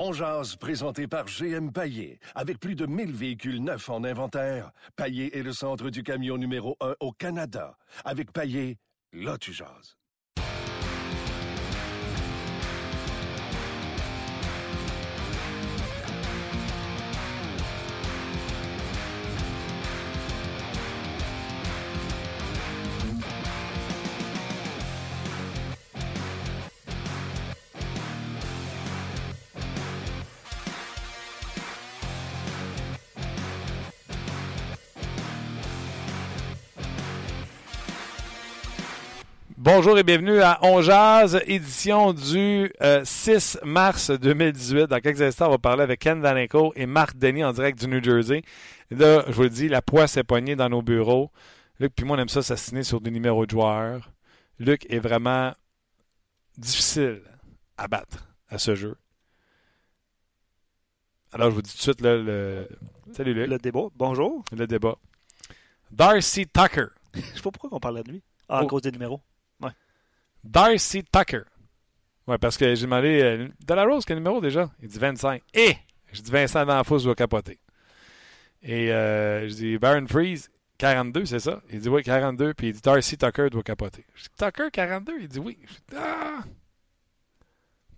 On jase, présenté par GM Paillé. Avec plus de 1000 véhicules neufs en inventaire, Paillé est le centre du camion numéro 1 au Canada. Avec Paillé, là tu. Bonjour et bienvenue à On Jazz, édition du 6 euh, mars 2018. Dans quelques instants, on va parler avec Ken Danenko et Marc Denis en direct du New Jersey. là, je vous le dis, la poisse est poignée dans nos bureaux. Luc puis moi, on aime ça s'assiner sur des numéros de joueurs. Luc est vraiment difficile à battre à ce jeu. Alors, je vous dis tout de suite, le... salut Luc. Le débat, bonjour. Le débat. Darcy Tucker. je sais pas pourquoi on parlait de lui. Ah, à oh. cause des numéros. Darcy Tucker. Ouais, parce que j'ai demandé. Euh, de la Rose, quel numéro déjà? Il dit 25. Et Je dis Vincent D'Anfos doit capoter. Et euh, je dis Baron Freeze, 42, c'est ça? Il dit oui, 42. Puis il dit Darcy Tucker doit capoter. Je dis Tucker, 42 Il dit oui. Je dis Ah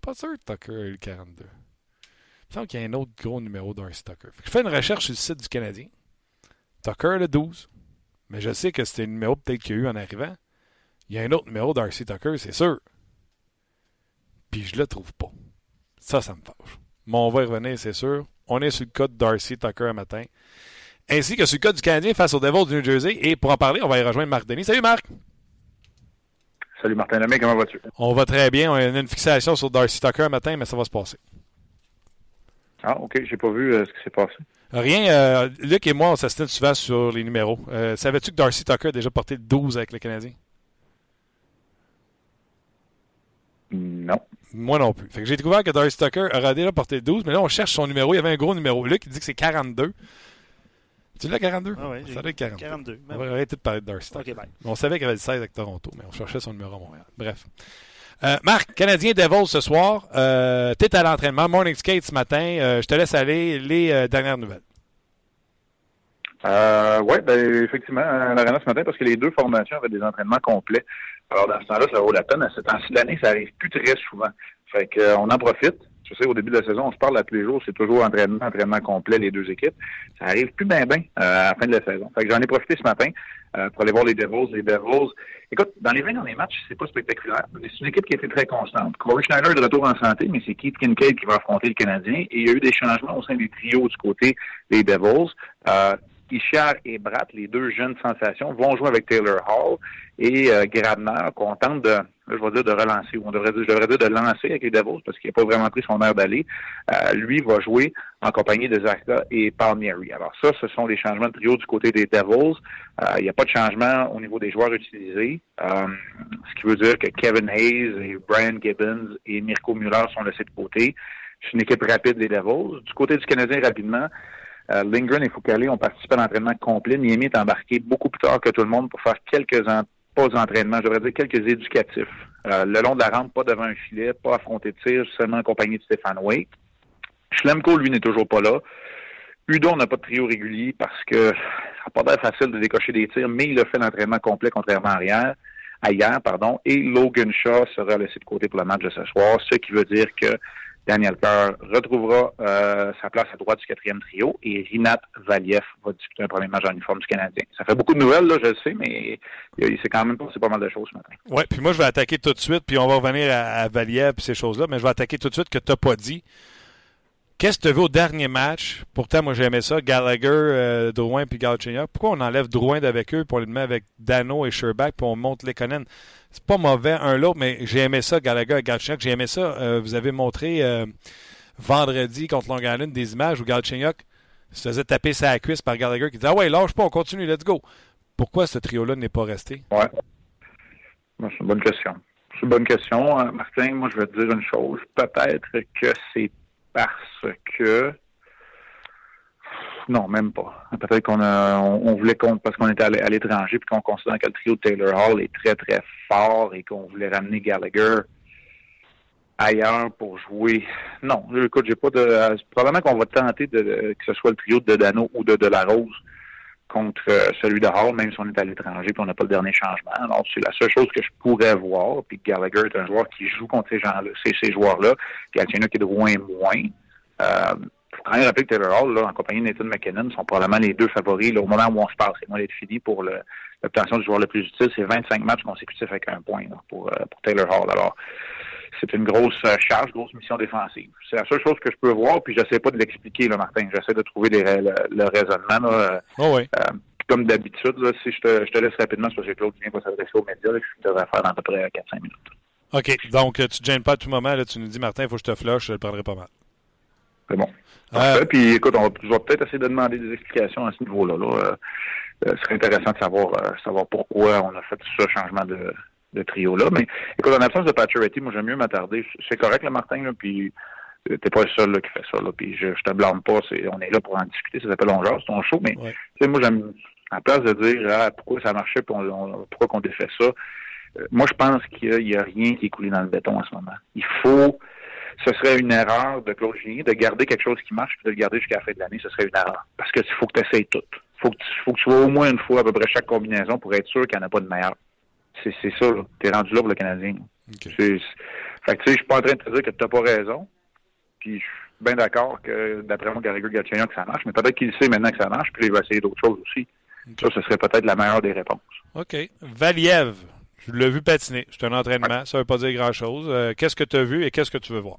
Pas sûr que Tucker a eu le 42. Il qu'il y a un autre gros numéro Darcy Tucker. je fais une recherche sur le site du Canadien. Tucker le 12. Mais je sais que c'était le numéro peut-être qu'il y a eu en arrivant. Il y a un autre numéro d'Arcy Tucker, c'est sûr. Puis je le trouve pas. Ça, ça me fâche. Mais on va y revenir, c'est sûr. On est sur le code d'Arcy Tucker un matin. Ainsi que sur le code du Canadien face aux Devils du New Jersey. Et pour en parler, on va y rejoindre Marc Denis. Salut Marc! Salut Martin Lemay, comment vas-tu? On va très bien. On a une fixation sur Darcy Tucker un matin, mais ça va se passer. Ah, OK. J'ai pas vu euh, ce qui s'est passé. Rien. Euh, Luc et moi, on s'assiste souvent sur les numéros. Euh, savais-tu que Darcy Tucker a déjà porté 12 avec le Canadien? Non. Moi non plus. Fait que j'ai découvert que Darcy Tucker aurait déjà porté 12, mais là, on cherche son numéro. Il y avait un gros numéro. Luc, il dit que c'est 42. Tu l'as 42? Ah oui, ça doit être 42. 42 on va arrêter de parler de Darcy Tucker. On savait qu'il avait le 16 avec Toronto, mais on cherchait son numéro à Montréal. Bref. Euh, Marc, Canadien Devils ce soir. Euh, tu es à l'entraînement. Morning skate ce matin. Euh, je te laisse aller les euh, dernières nouvelles. Euh, oui, ben, effectivement, à l'arena ce matin, parce que les deux formations avaient des entraînements complets. Alors, dans ce temps-là, ça vaut la peine. À ce temps-ci ça arrive plus très souvent. Fait que, euh, en profite. Je sais, au début de la saison, on se parle à tous les jours, c'est toujours entraînement, entraînement complet, les deux équipes. Ça arrive plus bien, bien euh, à la fin de la saison. Fait que j'en ai profité ce matin euh, pour aller voir les Devils. Les Devils, écoute, dans les 20 derniers matchs, c'est pas spectaculaire. C'est une équipe qui a été très constante. Corey Schneider est de retour en santé, mais c'est Keith Kincaid qui va affronter le Canadien. Et il y a eu des changements au sein des trios du côté des Devils. Ishar et Bratt, les deux jeunes sensations, vont jouer avec Taylor Hall et euh, Grabner, qu'on tente de, je vais dire de relancer, ou on devrait dire, je devrais dire de lancer avec les Devils parce qu'il n'a pas vraiment pris son air d'aller. Euh, lui va jouer en compagnie de Zaka et Palmieri. Alors ça, ce sont les changements de trio du côté des Devils. Euh, il n'y a pas de changement au niveau des joueurs utilisés, ce qui veut dire que Kevin Hayes et Brian Gibbons et Mirko Muller sont laissés de côté. C'est une équipe rapide des Devils. Du côté du Canadien, rapidement, euh, Lindgren et Foucault ont participé à l'entraînement complet. Niemi est embarqué beaucoup plus tard que tout le monde pour faire quelques pas d'entraînement, je devrais dire quelques éducatifs. Euh, le long de la rampe, pas devant un filet, pas affronté de tir, seulement accompagné de Stéphane Wake. Schlemko, lui, n'est toujours pas là. Udon n'a pas de trio régulier parce que ça n'a pas l'air facile de décocher des tirs, mais il a fait l'entraînement complet contrairement à hier, hier, pardon, et Logan Shaw sera laissé de côté pour le match de ce soir, ce qui veut dire que Daniel Kerr retrouvera euh, sa place à droite du quatrième trio et Rinat Valiev va disputer un premier match en uniforme du Canadien. Ça fait beaucoup de nouvelles, là, je le sais, mais il s'est quand même passé pas mal de choses ce matin. Oui, puis moi, je vais attaquer tout de suite, puis on va revenir à, Valiev et ces choses-là, mais je vais attaquer tout de suite que tu n'as pas dit. Qu'est-ce que tu veux au dernier match? Pourtant, moi, j'aimais ça. Gallagher, euh, Drouin puis Galchenyuk. Pourquoi on enlève Drouin d'avec eux pour les mettre avec Dano et Sherbach puis on monte les Lekonen? C'est pas mauvais un l'autre, mais j'ai aimé ça, Gallagher et Galchenyuk. J'ai aimé ça. Euh, vous avez montré euh, vendredi contre Long Island des images où Galchenyuk se faisait taper sa cuisse par Gallagher qui disait Ah ouais, lâche pas, on continue, let's go. Pourquoi ce trio-là n'est pas resté? Ouais. C'est une bonne question. C'est une bonne question. Martin, moi, je vais te dire une chose. Peut-être que c'est parce que non, même pas. Peut-être qu'on a, on, voulait qu'on, parce qu'on était à l'étranger, puis qu'on considère que le trio Taylor Hall est très, très fort et qu'on voulait ramener Gallagher ailleurs pour jouer. Non, écoute, j'ai pas de. Probablement qu'on va tenter de, que ce soit le trio de Dano ou de Delarose contre euh, celui de Hall, même si on est à l'étranger et on n'a pas le dernier changement. Alors, c'est la seule chose que je pourrais voir. Puis Gallagher est un joueur qui joue contre ces gens-là, ces, joueurs-là. Galchenyuk qui est de loin moins. Euh, faut quand même rappeler que Taylor Hall, là, en compagnie de Nathan McKinnon, sont probablement les deux favoris là, au moment où on se parle. C'est moi d'être fini pour l'obtention du joueur le plus utile. C'est 25 matchs consécutifs avec un point là, pour, euh, pour Taylor Hall. Alors, c'est une grosse euh, charge, grosse mission défensive. C'est la seule chose que je peux voir, puis j'essaie pas de l'expliquer, là, Martin. J'essaie de trouver le, raisonnement. Là, oh oui. euh, comme d'habitude, si je te, je te, laisse rapidement, parce que Claude vient pas s'adresser aux médias, là, je devrais faire dans à peu près 4-5 minutes. OK. Donc, tu ne te gênes pas à tout moment. Là, tu nous dis, Martin, il faut que je te flush, je le prendrai pas mal. C'est bon. Euh... Puis, écoute, on va, peut-être essayer de demander des explications à ce niveau-là. Là. Euh, ce serait intéressant de savoir, savoir pourquoi on a fait ce changement de, de trio-là. Mais écoute, en absence de Pacioretty, moi, j'aime mieux m'attarder. C'est correct, le Martin, là, puis t'es pas le seul là, qui fait ça. Là, puis je, je te blâme pas. C'est, on est là pour en discuter. Ça s'appelle On c'est ton show. Mais ouais. moi, j'aime, à place de dire ah, pourquoi ça marchait puis on, on, pourquoi qu'on défait ça, euh, moi, je pense qu'il n'y a, a, rien qui est coulé dans le béton en ce moment. Il faut ce serait une erreur de Claude Julien de garder quelque chose qui marche et de le garder jusqu'à la fin de l'année, ce serait une erreur. Parce que faut que tu essayes tout. Faut que tu, faut que tu vois au moins une fois à peu près chaque combinaison pour être sûr qu'il n'y en a pas de meilleure. C'est, ça, là. T'es rendu là pour le Canadien. Okay. Fait que tu sais, je suis pas en train de te dire que tu n'as pas raison. Puis je suis bien d'accord que d'après moi, Gallagher Gatchagnon, que ça marche, mais peut-être qu'il sait maintenant que ça marche, puis il va essayer d'autres choses aussi. Okay. Ça, ce serait peut-être la meilleure des réponses. OK. Valiev, je l'ai vu patiner. C'est un entraînement. Ouais. Ça ne veut pas dire grand-chose. Euh, qu'est-ce que tu as vu et qu'est-ce que tu veux voir?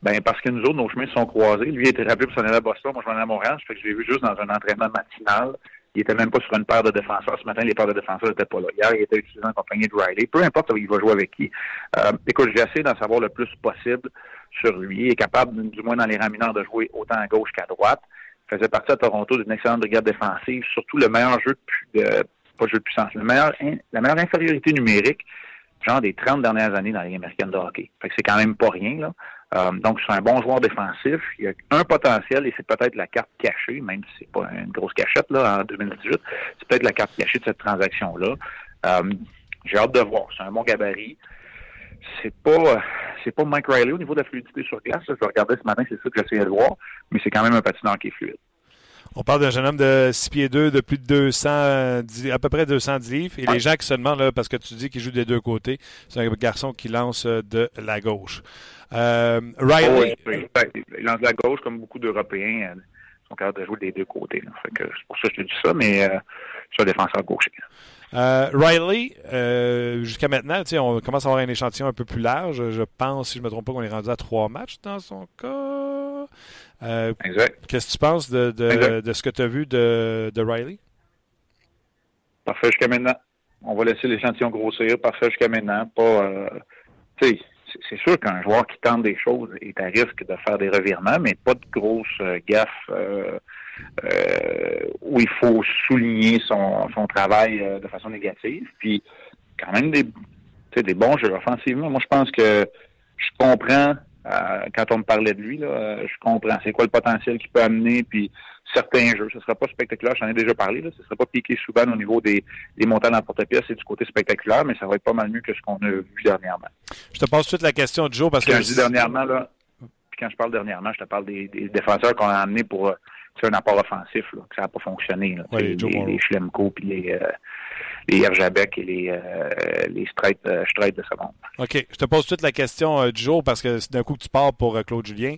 Ben, parce que nous autres, nos chemins se sont croisés. Lui, il était rappelé pour s'en aller à Boston. Moi, je m'en allais à Montréal. Fait que je l'ai vu juste dans un entraînement matinal. Il était même pas sur une paire de défenseurs. Ce matin, les paires de défenseurs n'étaient pas là. Hier, il était utilisé en compagnie de Riley. Peu importe il va jouer avec qui. Euh, écoute, j'ai essayé d'en savoir le plus possible sur lui. Il est capable, du moins dans les rangs mineurs, de jouer autant à gauche qu'à droite. Il faisait partie à Toronto d'une excellente brigade défensive. Surtout le meilleur jeu de, jeu puissance, le la meilleure infériorité numérique, genre des 30 dernières années dans les américaines de hockey. Fait que c'est quand même pas rien, là. Euh, donc, c'est un bon joueur défensif. Il a un potentiel et c'est peut-être la carte cachée, même si c'est pas une grosse cachette là en 2018. C'est peut-être la carte cachée de cette transaction-là. Euh, j'ai hâte de voir. C'est un bon gabarit. C'est pas c'est pas Mike Riley au niveau de la fluidité sur glace. Je regardais ce matin, c'est ça que j'essayais de voir, mais c'est quand même un patineur qui est fluide. On parle d'un jeune homme de 6 pieds 2, de plus de 200, à peu près 210 livres. Et ouais. les gens qui se demandent, là, parce que tu dis qu'il joue des deux côtés, c'est un garçon qui lance de la gauche. Euh, Riley. Oh, oui, il lance de la gauche comme beaucoup d'Européens. Euh, sont capables de jouer des deux côtés. Fait que c'est pour ça que je te dis ça, mais euh, je suis un défenseur gaucher. Euh, Riley, euh, jusqu'à maintenant, on commence à avoir un échantillon un peu plus large. Je pense, si je ne me trompe pas, qu'on est rendu à trois matchs dans son cas. Euh, exact. Qu'est-ce que tu penses de, de, de ce que tu as vu de, de Riley? Parfait jusqu'à maintenant. On va laisser l'échantillon grossir. Parfait jusqu'à maintenant. Pas, euh, c'est sûr qu'un joueur qui tente des choses est à risque de faire des revirements, mais pas de grosses euh, gaffes euh, euh, où il faut souligner son, son travail euh, de façon négative. Puis quand même des, des bons jeux offensivement. Moi, je pense que je comprends euh, quand on me parlait de lui, là, je comprends c'est quoi le potentiel qu'il peut amener, puis certains jeux. Ce ne sera pas spectaculaire, j'en ai déjà parlé, là. ce ne sera pas piqué souvent au niveau des, des montants dans le porte-pièce et du côté spectaculaire, mais ça va être pas mal mieux que ce qu'on a vu dernièrement. Je te pose toute la question du jour parce quand que. je dis dernièrement, là, puis quand je parle dernièrement, je te parle des, des défenseurs qu'on a amenés pour un apport offensif, là, que ça n'a pas fonctionné. Là. Les, les, les Schlemko puis les, euh, les Herjabek et les, euh, les euh, de ce monde. OK. Je te pose toute la question euh, du jour parce que c'est d'un coup que tu pars pour Claude Julien.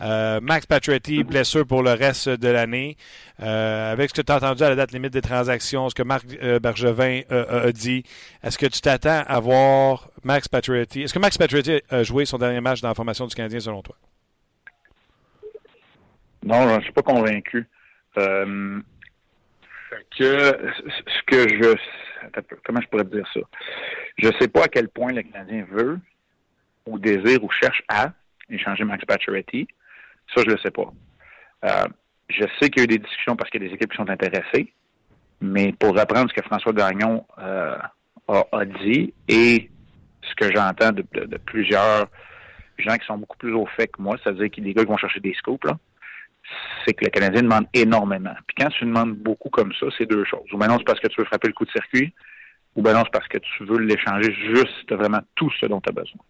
Max Pacioretty, -hmm. blessure pour le reste de l'année. avec ce que tu as entendu à la date limite des transactions, ce que Marc Bergevin a dit, est-ce que tu t'attends à voir Max Pacioretty? Est-ce que Max Pacioretty a joué son dernier match dans la formation du Canadien selon toi? Non, je ne suis pas convaincu. Euh, que ce que je comment je pourrais dire ça? Je ne sais pas à quel point le Canadien veut ou désire ou cherche à échanger Max Pacioretty. Ça, je ne le sais pas. Euh, je sais qu'il y a eu des discussions parce qu'il y a des équipes qui sont intéressées, mais pour reprendre ce que François Gagnon euh, a, dit et ce que j'entends de, de, de, plusieurs gens qui sont beaucoup plus au fait que moi, c'est-à-dire qu'il y a des gars qui vont chercher des scoops, là, c'est que le Canadien demande énormément. Puis quand tu demandes beaucoup comme ça, c'est deux choses. Ou maintenant, c'est parce que tu veux frapper le coup de circuit, ou bien non, c'est parce que tu veux l'échanger juste si tu as vraiment tout ce dont tu as besoin.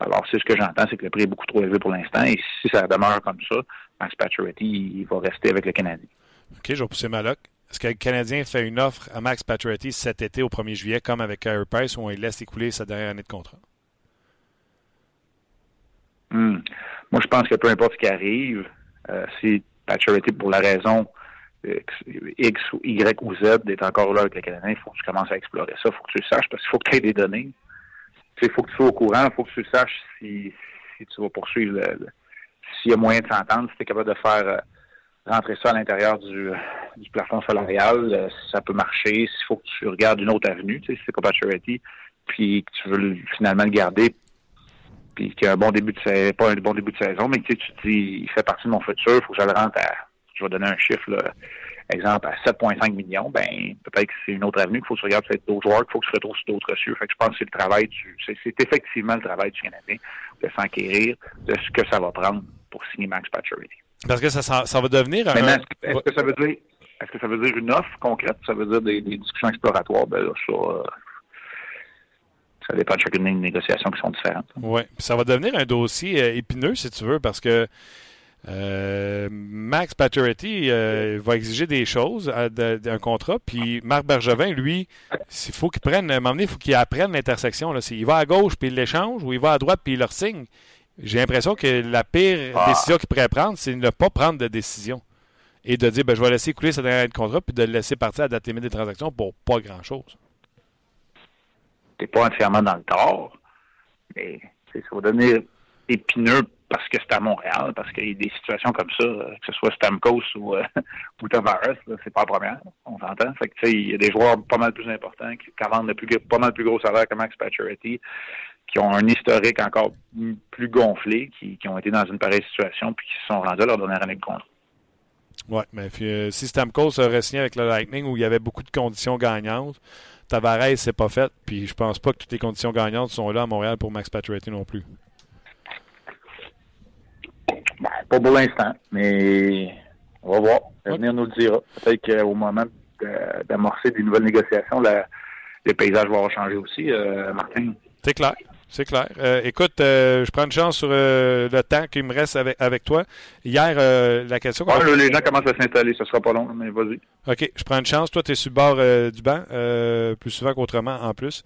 Alors, c'est ce que j'entends, c'est que le prix est beaucoup trop élevé pour l'instant. Et si ça demeure comme ça, Max Pacioretty, il va rester avec le Canadien. OK, je vais pousser ma loc. Est-ce que le Canadien fait une offre à Max Pacioretty cet été au 1er juillet, comme avec Carey Price, où il laisse écouler sa dernière année de contrat? Hmm. Moi, je pense que peu importe ce qui arrive, si Pacioretty, pour la raison X ou Y ou Z, est encore là avec le Canadien, il faut que tu commences à explorer ça. Il faut que tu le saches parce qu'il faut que tu aies des données. Il faut que tu sois au courant, il faut que tu saches si, tu vas poursuivre s'il y a moyen de s'entendre, si tu es capable de faire euh, rentrer ça à l'intérieur du, plafond salarial, euh, ça peut marcher, s'il faut que tu regardes une autre avenue, si c'est pas Pacioretty, puis que tu veux finalement le garder puis qu'il a un bon début de saison, pas un bon début de saison, mais tu, sais, tu te dis, il fait partie de mon futur, il faut que je le rentre à, je vais donner un chiffre, là, exemple, à 7,5 millions, ben, peut-être que c'est une autre avenue qu'il faut que tu regardes peut-être d'autres joueurs, qu'il faut que tu retrouves sur d'autres cieux. Fait que je pense que c'est le travail du, c'est, effectivement le travail du Canadien de s'enquérir de ce que ça va prendre pour signer Max Pacioretty. Parce que ça, ça, va devenir un... est-ce que ça veut dire, est-ce que ça veut dire une offre concrète? Ça veut dire des, discussions exploratoires? Ben là, ça, euh, ça dépend de chacune des négociations qui sont différentes. Oui. Ça va devenir un dossier euh, épineux, si tu veux, parce que euh, Max Pacioretty euh, va exiger des choses d'un contrat, puis Marc Bergevin, lui, il faut qu'il prenne, à un moment donné, il faut qu'il apprenne l'intersection. Il va à gauche, puis il l'échange, ou il va à droite, puis il leur signe. J'ai l'impression que la pire ah. décision qu'il pourrait prendre, c'est de ne pas prendre de décision. Et de dire, ben, je vais laisser couler cette dernière de contrat, puis de le laisser partir à date limite des transactions pour pas grand-chose t'es pas entièrement dans le tort, mais ça va devenir épineux parce que c'est à Montréal, parce qu'il y a des situations comme ça, que ce soit Stamkos ou, euh, ou Tavares, c'est pas la première, on s'entend. Il y a des joueurs pas mal plus importants qui, vendent plus, pas mal plus gros salaire que Max Pacioretty, qui ont un historique encore plus gonflé, qui, ont été dans une pareille situation, puis qui se sont rendus à leur dernière année de compte. Oui, mais euh, si Stamkos aurait signé avec le Lightning où il y avait beaucoup de conditions gagnantes, Tavares, c'est pas fait. Puis je pense pas que toutes les conditions gagnantes sont là à Montréal pour Max Pacioretty non plus. Ben, pas pour l'instant, mais on va voir. L'avenir nous le dira. Peut-être qu'au moment d'amorcer des nouvelles négociations, le paysage va changer aussi, euh, Martin. C'est clair. C'est clair. Euh, écoute, euh, je prends une chance sur euh, le temps qui me reste avec, avec toi. Hier, la question. les gens commencent à s'installer, ce sera pas long, mais vas-y. OK, je prends une chance. Toi, tu es sur le bord du banc, plus souvent qu'autrement en plus.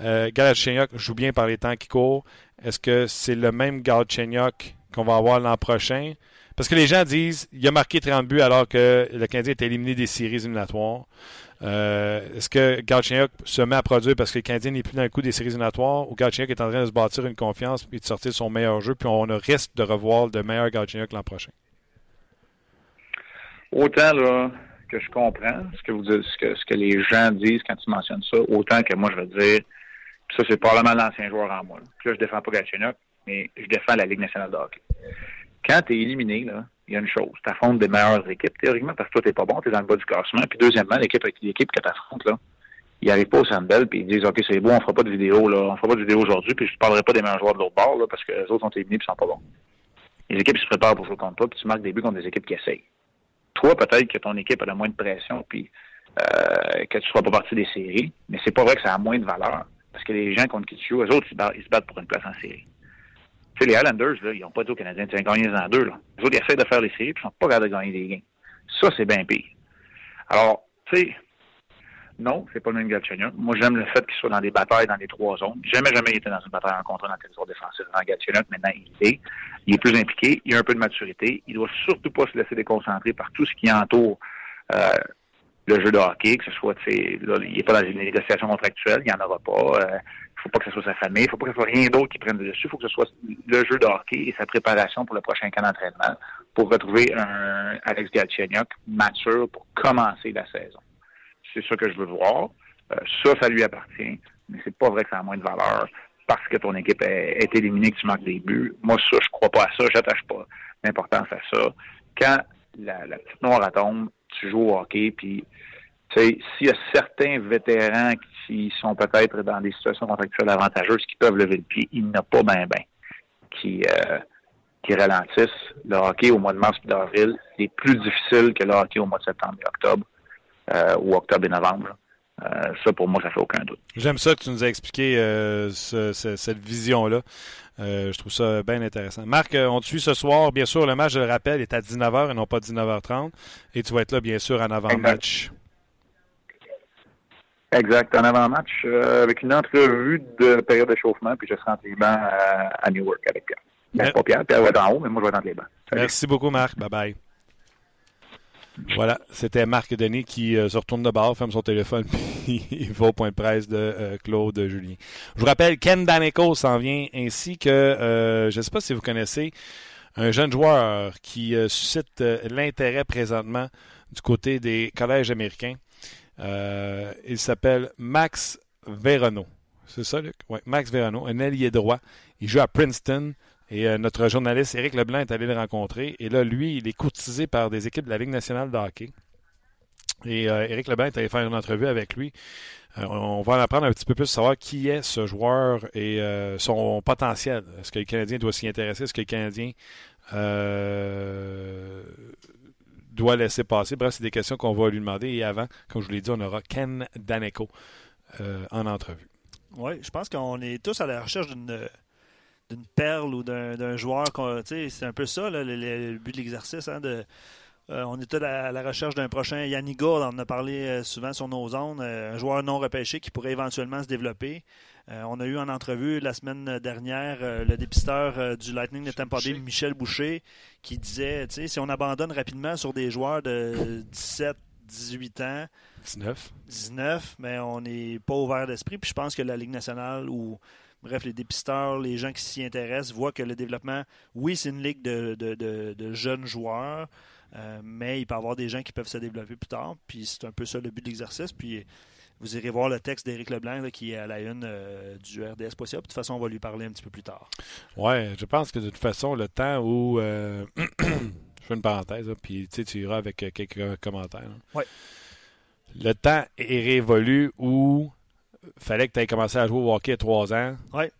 Euh, Galchenyuk joue bien par les temps qui courent. Est-ce que c'est le même Galchenyuk qu'on va avoir l'an prochain? Parce que les gens disent il a marqué 30 buts alors que le Canadien est éliminé des séries éliminatoires. Euh, est-ce que Galchenyuk se met à produire parce que n'est plus dans le coup des séries éliminatoires ou Galchenyuk est en train de se bâtir une confiance et de sortir son meilleur jeu, puis on risque de revoir de meilleurs Galchenyuk l'an prochain? Autant là, que je comprends ce que, vous ce, que, ce que les gens disent quand ils mentionnent ça, autant que moi je veux dire, ça c'est probablement l'ancien joueur en moi. Là. Puis là, je défends pas Galchenyuk, mais je défends la Ligue nationale de hockey. Quand tu es éliminé, là, il y a une chose. Tu affrontes des meilleures équipes, théoriquement, parce que toi, t'es pas bon, tu es dans le bas du classement. Puis deuxièmement, l'équipe que tu affrontes, là, ils n'arrivent pas au Sandbell, puis ils disent OK, c'est bon, on fera pas de vidéo, là, on fera pas de vidéo aujourd'hui, puis je ne parlerai pas des meilleurs joueurs de l'autre bord, là, parce que les autres sont éliminés et sont pas bons. Les équipes se préparent pour jouer contre toi, puis tu marques des buts contre des équipes qui essayent. Toi, peut-être que ton équipe a le moins de pression, puis euh, que tu ne sois pas partie des séries, mais c'est pas vrai que ça a moins de valeur. Parce que les gens contre qui tu joues, eux autres, ils se battent pour une place en série sais, les Highlanders, là, ils n'ont pas dit aux Canadiens de gagner en deux. Là. Les autres, ils essaient de faire les séries, puis ils sont pas capables de gagner des gains. Ça, c'est bien pire. Alors, tu sais, non, c'est pas le même Galchenyuk. Moi, j'aime le fait qu'il soit dans des batailles dans les trois zones. Jamais, jamais été dans une bataille en contre dans le territoire défensif. Dans Galchenyuk, maintenant, il est. Il est plus impliqué. Il a un peu de maturité. Il doit surtout pas se laisser déconcentrer par tout ce qui entoure euh, le jeu de hockey, que ce soit, tu sais, il n'est pas dans une négociation contractuelle, il n'y en aura pas. Euh, il faut pas que ce soit sa famille, il faut pas que ce soit rien d'autre qui prenne le dessus, faut que ce soit le jeu de hockey et sa préparation pour le prochain camp d'entraînement pour retrouver un Alex Galchenyuk mature pour commencer la saison. C'est ça que je veux voir. Euh, ça, ça lui appartient, mais c'est pas vrai que ça a moins de valeur parce que ton équipe est, éliminée, que tu manques des buts. Moi, ça, je crois pas à ça, j'attache pas d'importance à ça. Quand la, la petite noire tombe, tu joues au hockey, puis s'il y a certains vétérans qui sont peut-être dans des situations contractuelles avantageuses qui peuvent lever le pied, il n'y en a pas bien ben qui, euh, qui ralentissent. Le hockey au mois de mars et d'avril est plus difficile que le hockey au mois de septembre et octobre, euh, ou octobre et novembre. ça, pour moi, ça fait aucun doute. J'aime ça que tu nous as expliqué cette vision-là. je trouve ça bien intéressant. Marc, on te suit ce soir. Bien sûr, le match, je le rappelle, est à 19h et non pas 19h30. Et tu vas être là, bien sûr, en avant-match. Exact. En avant-match, euh, avec une entrevue de période d'échauffement, puis je serai entre les bancs à, Newark avec Pierre. Ben, pas Pierre, Pierre va être en haut, mais moi je vais être entre les bancs. Merci beaucoup, Marc. Bye bye. Voilà, c'était Marc Denis qui euh, se retourne de bord, ferme son téléphone, puis il va au point de presse de euh, Claude Julien. Je vous rappelle, Ken Daneko s'en vient, ainsi que, je ne sais pas si vous connaissez, un jeune joueur qui suscite l'intérêt présentement du côté des collèges américains. Euh, il s'appelle Max Verano. C'est ça, Luc? Oui, Max Verano, un allié droit. Il joue à Princeton. Et euh, notre journaliste Éric Leblanc est allé le rencontrer. Et là, lui, il est courtisé par des équipes de la Ligue nationale de hockey. Et euh, Éric Leblanc est allé faire une entrevue avec lui. on va en apprendre un petit peu plus, savoir qui est ce joueur et son potentiel. Est-ce que le Canadien doit s'y intéresser? Est-ce que le Canadien doit laisser passer. Bref, c'est des questions qu'on va lui demander. Et avant, comme je vous l'ai dit, on aura Ken Daneko euh, en entrevue. Oui, je pense qu'on est tous à la recherche d'une d'une perle ou d'un joueur. C'est un peu ça, le, but de l'exercice. Hein, de, euh, on est à la, recherche d'un prochain Yannick on en a parlé euh, souvent sur nos zones, un joueur non repêché qui pourrait éventuellement se développer. Euh, on a eu en entrevue la semaine dernière euh, le dépisteur euh, du Lightning de Tampa Bay, Michel Boucher, qui disait, tu sais, si on abandonne rapidement sur des joueurs de 17, 18 ans, 19, 19, mais on n'est pas ouvert d'esprit. Puis je pense que la Ligue nationale ou bref, les dépisteurs, les gens qui s'y intéressent voient que le développement, oui, c'est une ligue de, jeunes joueurs, mais il peut y avoir des gens qui peuvent se développer plus tard. Puis c'est un peu ça le but de l'exercice. Puis vous irez voir le texte d'Éric Leblanc qui est à la une euh, du RDS De toute façon, on va lui parler un petit peu plus tard. Oui, je pense que de toute façon, le temps où. Euh, je fais une parenthèse, puis tu iras avec euh, quelques commentaires. Oui. Le temps est révolu où fallait que tu aies commencé à jouer au hockey à 3 ans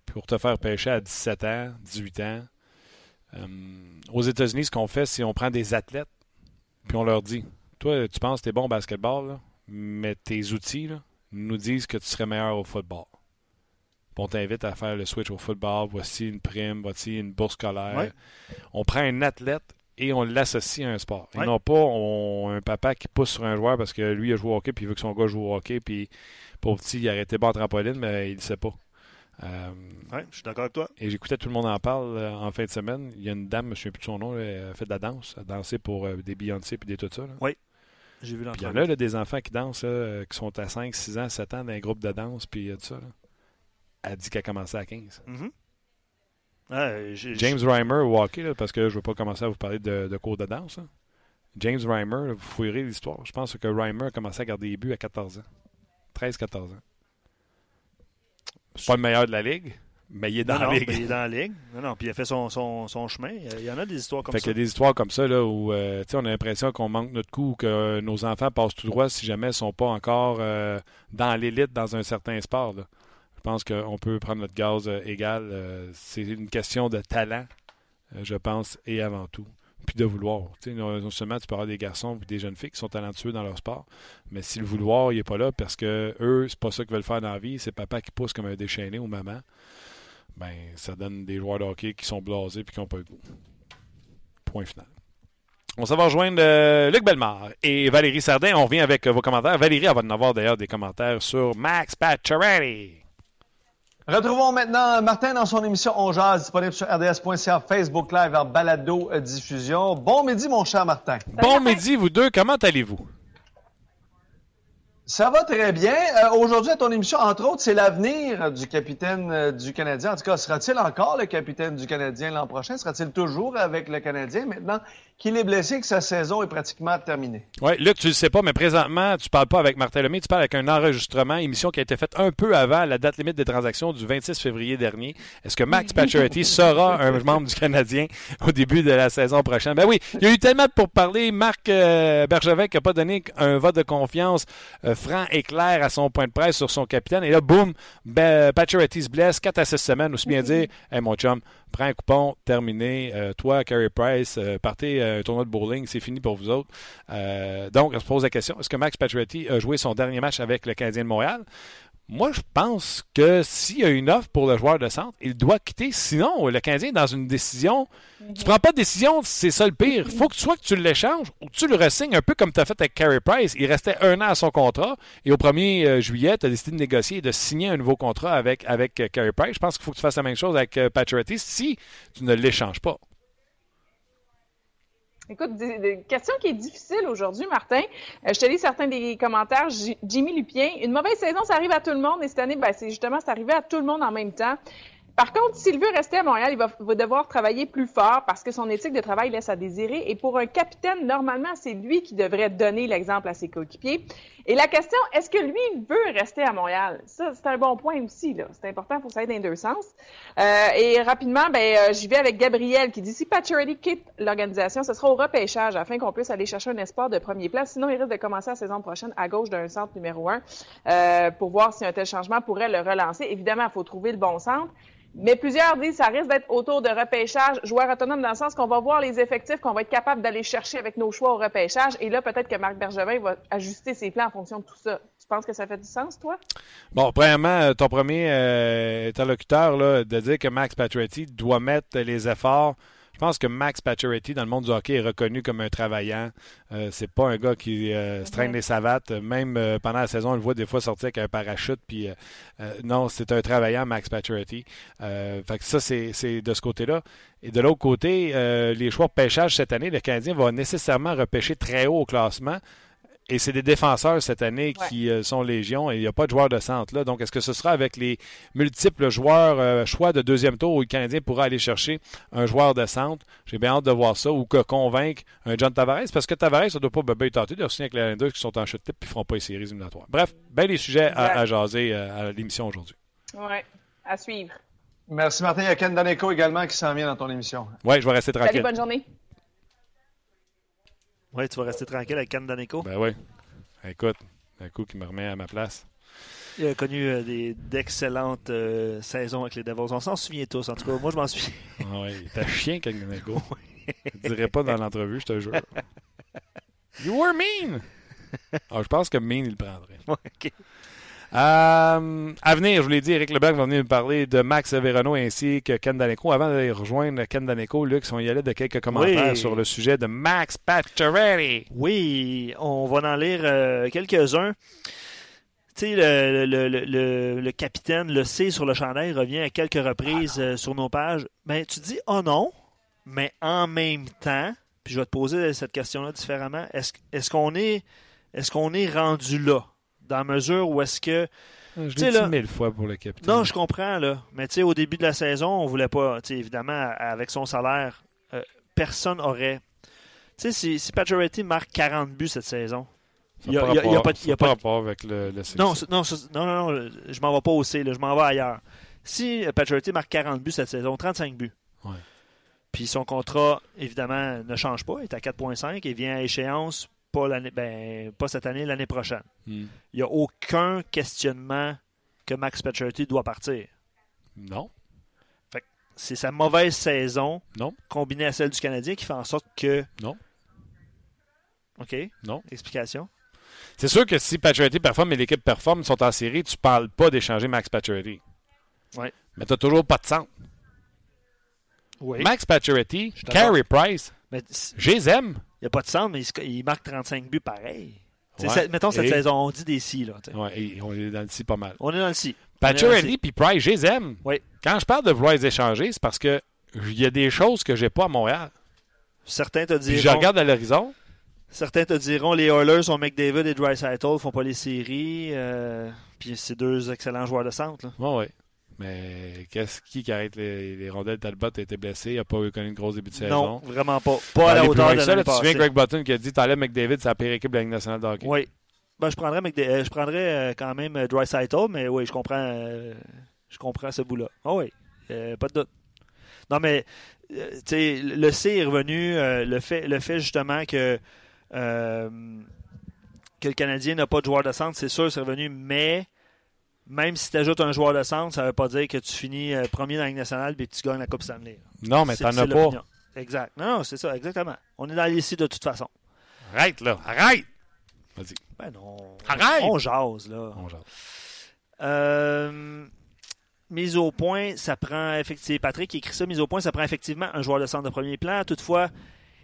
pour te faire pêcher à 17 ans, 18 ans. aux États-Unis, ce qu'on fait, c'est on prend des athlètes, puis on leur dit Toi, tu penses que tu es bon au basketball, mais tes outils, là, nous disent que tu serais meilleur au football. on t'invite à faire le switch au football. Voici une prime, voici une bourse scolaire. On prend un athlète et on l'associe à un sport. Et non pas un papa qui pousse sur un joueur parce que lui a joué au hockey puis il veut que son gars joue au hockey puis pour petit il a arrêté pas en trampoline mais il ne sait pas. Euh, je suis d'accord avec toi. Et j'écoutais tout le monde en parle euh, en fin de semaine. Il y a une dame, je ne me souviens plus de son nom, elle a fait de la danse, elle a dansé pour euh, des Beyoncé et des tout ça. Oui. J'ai vu Il y en a des enfants qui dansent, qui sont à 5, 6 ans, 7 ans dans un groupe de danse, puis tout ça. Elle dit qu'elle a commencé à 15. Mm-hmm. James Reimer au hockey, parce que je ne veux pas commencer à vous parler de, cours de danse. James Reimer, vous fouillerez l'histoire. Je pense que Reimer a commencé à garder les buts à 14 ans. 13-14 ans. C'est pas le meilleur de la ligue, mais il est dans la ligue. il est dans la ligue. Non, non, puis il a fait son, son, son, chemin. Il y en a des histoires comme fait ça. Il y a des histoires comme ça là, où euh, on a l'impression qu'on manque notre coup, que nos enfants passent tout droit si jamais ils ne sont pas encore euh, dans l'élite dans un certain sport. Je pense qu'on peut prendre notre gaz euh, égal. c'est une question de talent, je pense, et avant tout. Puis de vouloir. Non, non, seulement tu peux avoir des garçons et des jeunes filles qui sont talentueux dans leur sport, mais si le vouloir, il n'est pas là parce que eux, c'est pas ça qu'ils veulent faire dans la vie, c'est papa qui pousse comme un déchaîné ou maman ben, ça donne des joueurs de hockey qui sont blasés et qui n'ont pas le goût. Point final. On s'en va rejoindre euh, Luc Belmar et Valérie Sardin. On revient avec euh, vos commentaires. Valérie, elle va en avoir d'ailleurs des commentaires sur Max Pacioretty. Retrouvons maintenant Martin dans son émission On Jazz, disponible sur rds.ca, Facebook Live, en balado euh, diffusion. Bon midi, mon cher Martin. Bon midi, vous deux. Comment allez-vous? Ça va très bien. Euh, aujourd'hui, à ton émission, entre autres, c'est l'avenir du capitaine euh, du Canadien. En tout cas, sera-t-il encore le capitaine du Canadien l'an prochain? Sera-t-il toujours avec le Canadien? Maintenant qu'il est blessé, que sa saison est pratiquement terminée? Oui, Luc, tu ne le sais pas, mais présentement, tu ne parles pas avec Martin Lemay, tu parles avec un enregistrement, émission qui a été faite un peu avant la date limite des transactions du 26 février dernier. Est-ce que Max Pacioretty sera un membre du Canadien au début de la saison prochaine? Ben oui, il y a eu tellement pour parler. Marc euh, Bergevin qui n'a pas donné un vote de confiance franc et clair à son point de presse sur son capitaine. Et là, boum, ben, Pacioretty se blesse, 4 à 6 semaines, aussi bien dire, hey, mon chum, prends un coupon, terminé. Euh, toi, Carey Price, euh, partez un tournoi de bowling, c'est fini pour vous autres. donc, on se pose la question, est-ce que Max Pacioretty a joué son dernier match avec le Canadien de Montréal? Moi, je pense que s'il y a une offre pour le joueur de centre, il doit quitter. Sinon, le Canadien est dans une décision. Tu prends pas de décision, c'est ça le pire. Il faut que soit que tu l'échanges ou que tu le resignes un peu comme tu as fait avec Carey Price. Il restait un an à son contrat et au 1er euh, juillet, tu as décidé de négocier et de signer un nouveau contrat avec, avec euh, Carey Price. Je pense qu'il faut que tu fasses la même chose avec euh, Patrick si tu ne l'échanges pas. Écoute, des, question qui est difficile aujourd'hui, Martin. Euh, je te lis certains des commentaires. Jimmy Lupien, une mauvaise saison, ça arrive à tout le monde. Et cette année, ben, c'est justement, c'est arrivé à tout le monde en même temps. Par contre, s'il veut rester à Montréal, il va, devoir travailler plus fort parce que son éthique de travail laisse à désirer. Et pour un capitaine, normalement, c'est lui qui devrait donner l'exemple à ses coéquipiers. Et la question, est-ce que lui veut rester à Montréal? Ça, c'est un bon point aussi. Là. C'est important, il faut ça aille dans les deux sens. Euh, et rapidement, ben, euh, j'y vais avec Gabriel qui dit si Paturity quitte l'organisation, ce sera au repêchage afin qu'on puisse aller chercher un espoir de premier place. Sinon, il risque de commencer la saison prochaine à gauche d'un centre numéro un euh, pour voir si un tel changement pourrait le relancer. Évidemment, il faut trouver le bon centre. Mais plusieurs disent ça risque d'être autour de repêchage, joueur autonome dans le sens qu'on va voir les effectifs qu'on va être capable d'aller chercher avec nos choix au repêchage. Et là, peut-être que Marc Bergevin va ajuster ses plans fonction de tout ça. Tu penses que ça fait du sens, toi? Bon, premièrement, euh, ton premier euh, interlocuteur, là, de dire que Max Pacioretty doit mettre les efforts je pense que Max Pacioretty, dans le monde du hockey, est reconnu comme un travaillant. Euh, c'est pas un gars qui euh, se traîne les savates. Même euh, pendant la saison, on le voit des fois sortir avec un parachute. Puis non, c'est un travaillant, Max Pacioretty. fait que ça, c'est de ce côté-là. Et de l'autre côté, les choix de pêchage cette année, le Canadien va nécessairement repêcher très haut au classement. Et c'est des défenseurs cette année qui euh, sont légion et il n'y a pas de joueurs de centre là. Donc, est-ce que ce sera avec les multiples joueurs euh, choix de deuxième tour où le Canadien pourra aller chercher un joueur de centre? J'ai bien hâte de voir ça ou que convaincre un John Tavares parce que Tavares, ça ne doit pas bébé tenter de signer avec les Islanders qui sont en chute type et ne feront pas les séries éliminatoires. Bref, bien des sujets à, jaser euh, à l'émission aujourd'hui. Oui, à suivre. Merci Martin. Il y a Ken Daneko également qui s'en vient dans ton émission. Oui, je vais rester tranquille. Salut, bonne journée. Oui, tu vas rester tranquille avec Ken Daneko. Ben oui. Écoute, un coup qui me remet à ma place. Il a connu euh, d'excellentes euh, saisons avec les Devils. On s'en souvient tous, en tout cas. Moi, je m'en suis. ah oui, il était chien, Ken Daneko. Je ne dirais pas dans l'entrevue, je te jure. You were mean! Ah, je pense que mean, il le prendrait. OK. Euh, à venir, je vous l'ai dit, Eric Leblanc va venir nous parler de Max Verano ainsi que Ken Daneco. Avant d'aller rejoindre Ken Daneco, Luc, on y allait de quelques commentaires sur le sujet de Max Pacioretty. Oui, on va en lire euh, quelques-uns. Tu sais, le, le, le, capitaine, le C sur le chandail revient à quelques reprises euh, sur nos pages. Mais tu dis, oh non, mais en même temps, puis je vais te poser cette question-là différemment, est-ce est qu'on est, est, qu'on est rendu là? Dans la mesure où est-ce que. Je l'ai dit mille fois pour le capitaine. Non, je comprends, là. Mais tu sais, au début de la saison, on voulait pas, tu sais, évidemment, avec son salaire, euh, personne aurait. Tu sais, si, si Pacioretty marque 40 buts cette saison, il n'y a, y a, pas, y a pas rapport avec le, le non, non, non, non, non, je m'en vais pas au C, là, je m'en vais ailleurs. Si Pacioretty marque 40 buts cette saison, 35 buts, ouais. puis son contrat, évidemment, ne change pas, il est à 4,5 et vient à échéance pas, l'année, ben, pas cette année, l'année prochaine. Hmm. Il n'y a aucun questionnement que Max Pacioretty doit partir. Non. c'est sa mauvaise saison non. combinée à celle du Canadien qui fait en sorte que. Non. OK. Non. Explication. C'est sûr que si Pacioretty performe et l'équipe performe, ils sont en série, tu ne parles pas d'échanger Max Pacioretty. Oui. Mais tu n'as toujours pas de centre. Oui. Max Pacioretty, Carey Price, je les aime. Il n'y a pas de centre, mais il, marque 35 buts pareil. mettons cette saison, on dit des si. Là, ouais, on est dans le si pas mal. On est dans le si. Pacioretty puis Price, je les aime. Oui. Quand je parle de vouloir les échanger, c'est parce que il y a des choses que j'ai pas à Montréal. Certains te diront. Puis je regarde à l'horizon. Certains te diront les Oilers sont McDavid et Dreisaitl font pas les séries. Euh, puis c'est deux excellents joueurs de centre. Oui, oui. Mais qu'est-ce qui, arrête les, les, rondelles Talbot a été blessé, il n'a pas eu connu une grosse début de saison. Non, vraiment pas. Pas à la hauteur de ça, Tu te souviens Greg Button qui a dit T'enlèves McDavid, c'est la pire équipe de la Ligue nationale de hockey. Oui. Ben, je prendrais, euh, je prendrais euh, quand même euh, Dry mais oui, je comprends, je comprends ce bout-là. Oh oui, pas de doute. Non, mais le C est revenu, le, fait, le fait justement que que le Canadien n'a pas de joueur de centre, c'est sûr, c'est revenu, mais même si tu ajoutes un joueur de centre, ça ne veut pas dire que tu finis euh, premier dans la Ligue nationale et que tu gagnes la Coupe Stanley. Non, mais t'en as pas. Exact. Non, non, c'est ça, exactement. On est dans l'ici de toute façon. Arrête, là. Arrête! Vas-y. Ben non. Arrête! On jase, là. On jase. Euh, mise au point, ça prend effectivement. Patrick écrit ça, mise au point, ça prend effectivement un joueur de centre de premier plan. Toutefois,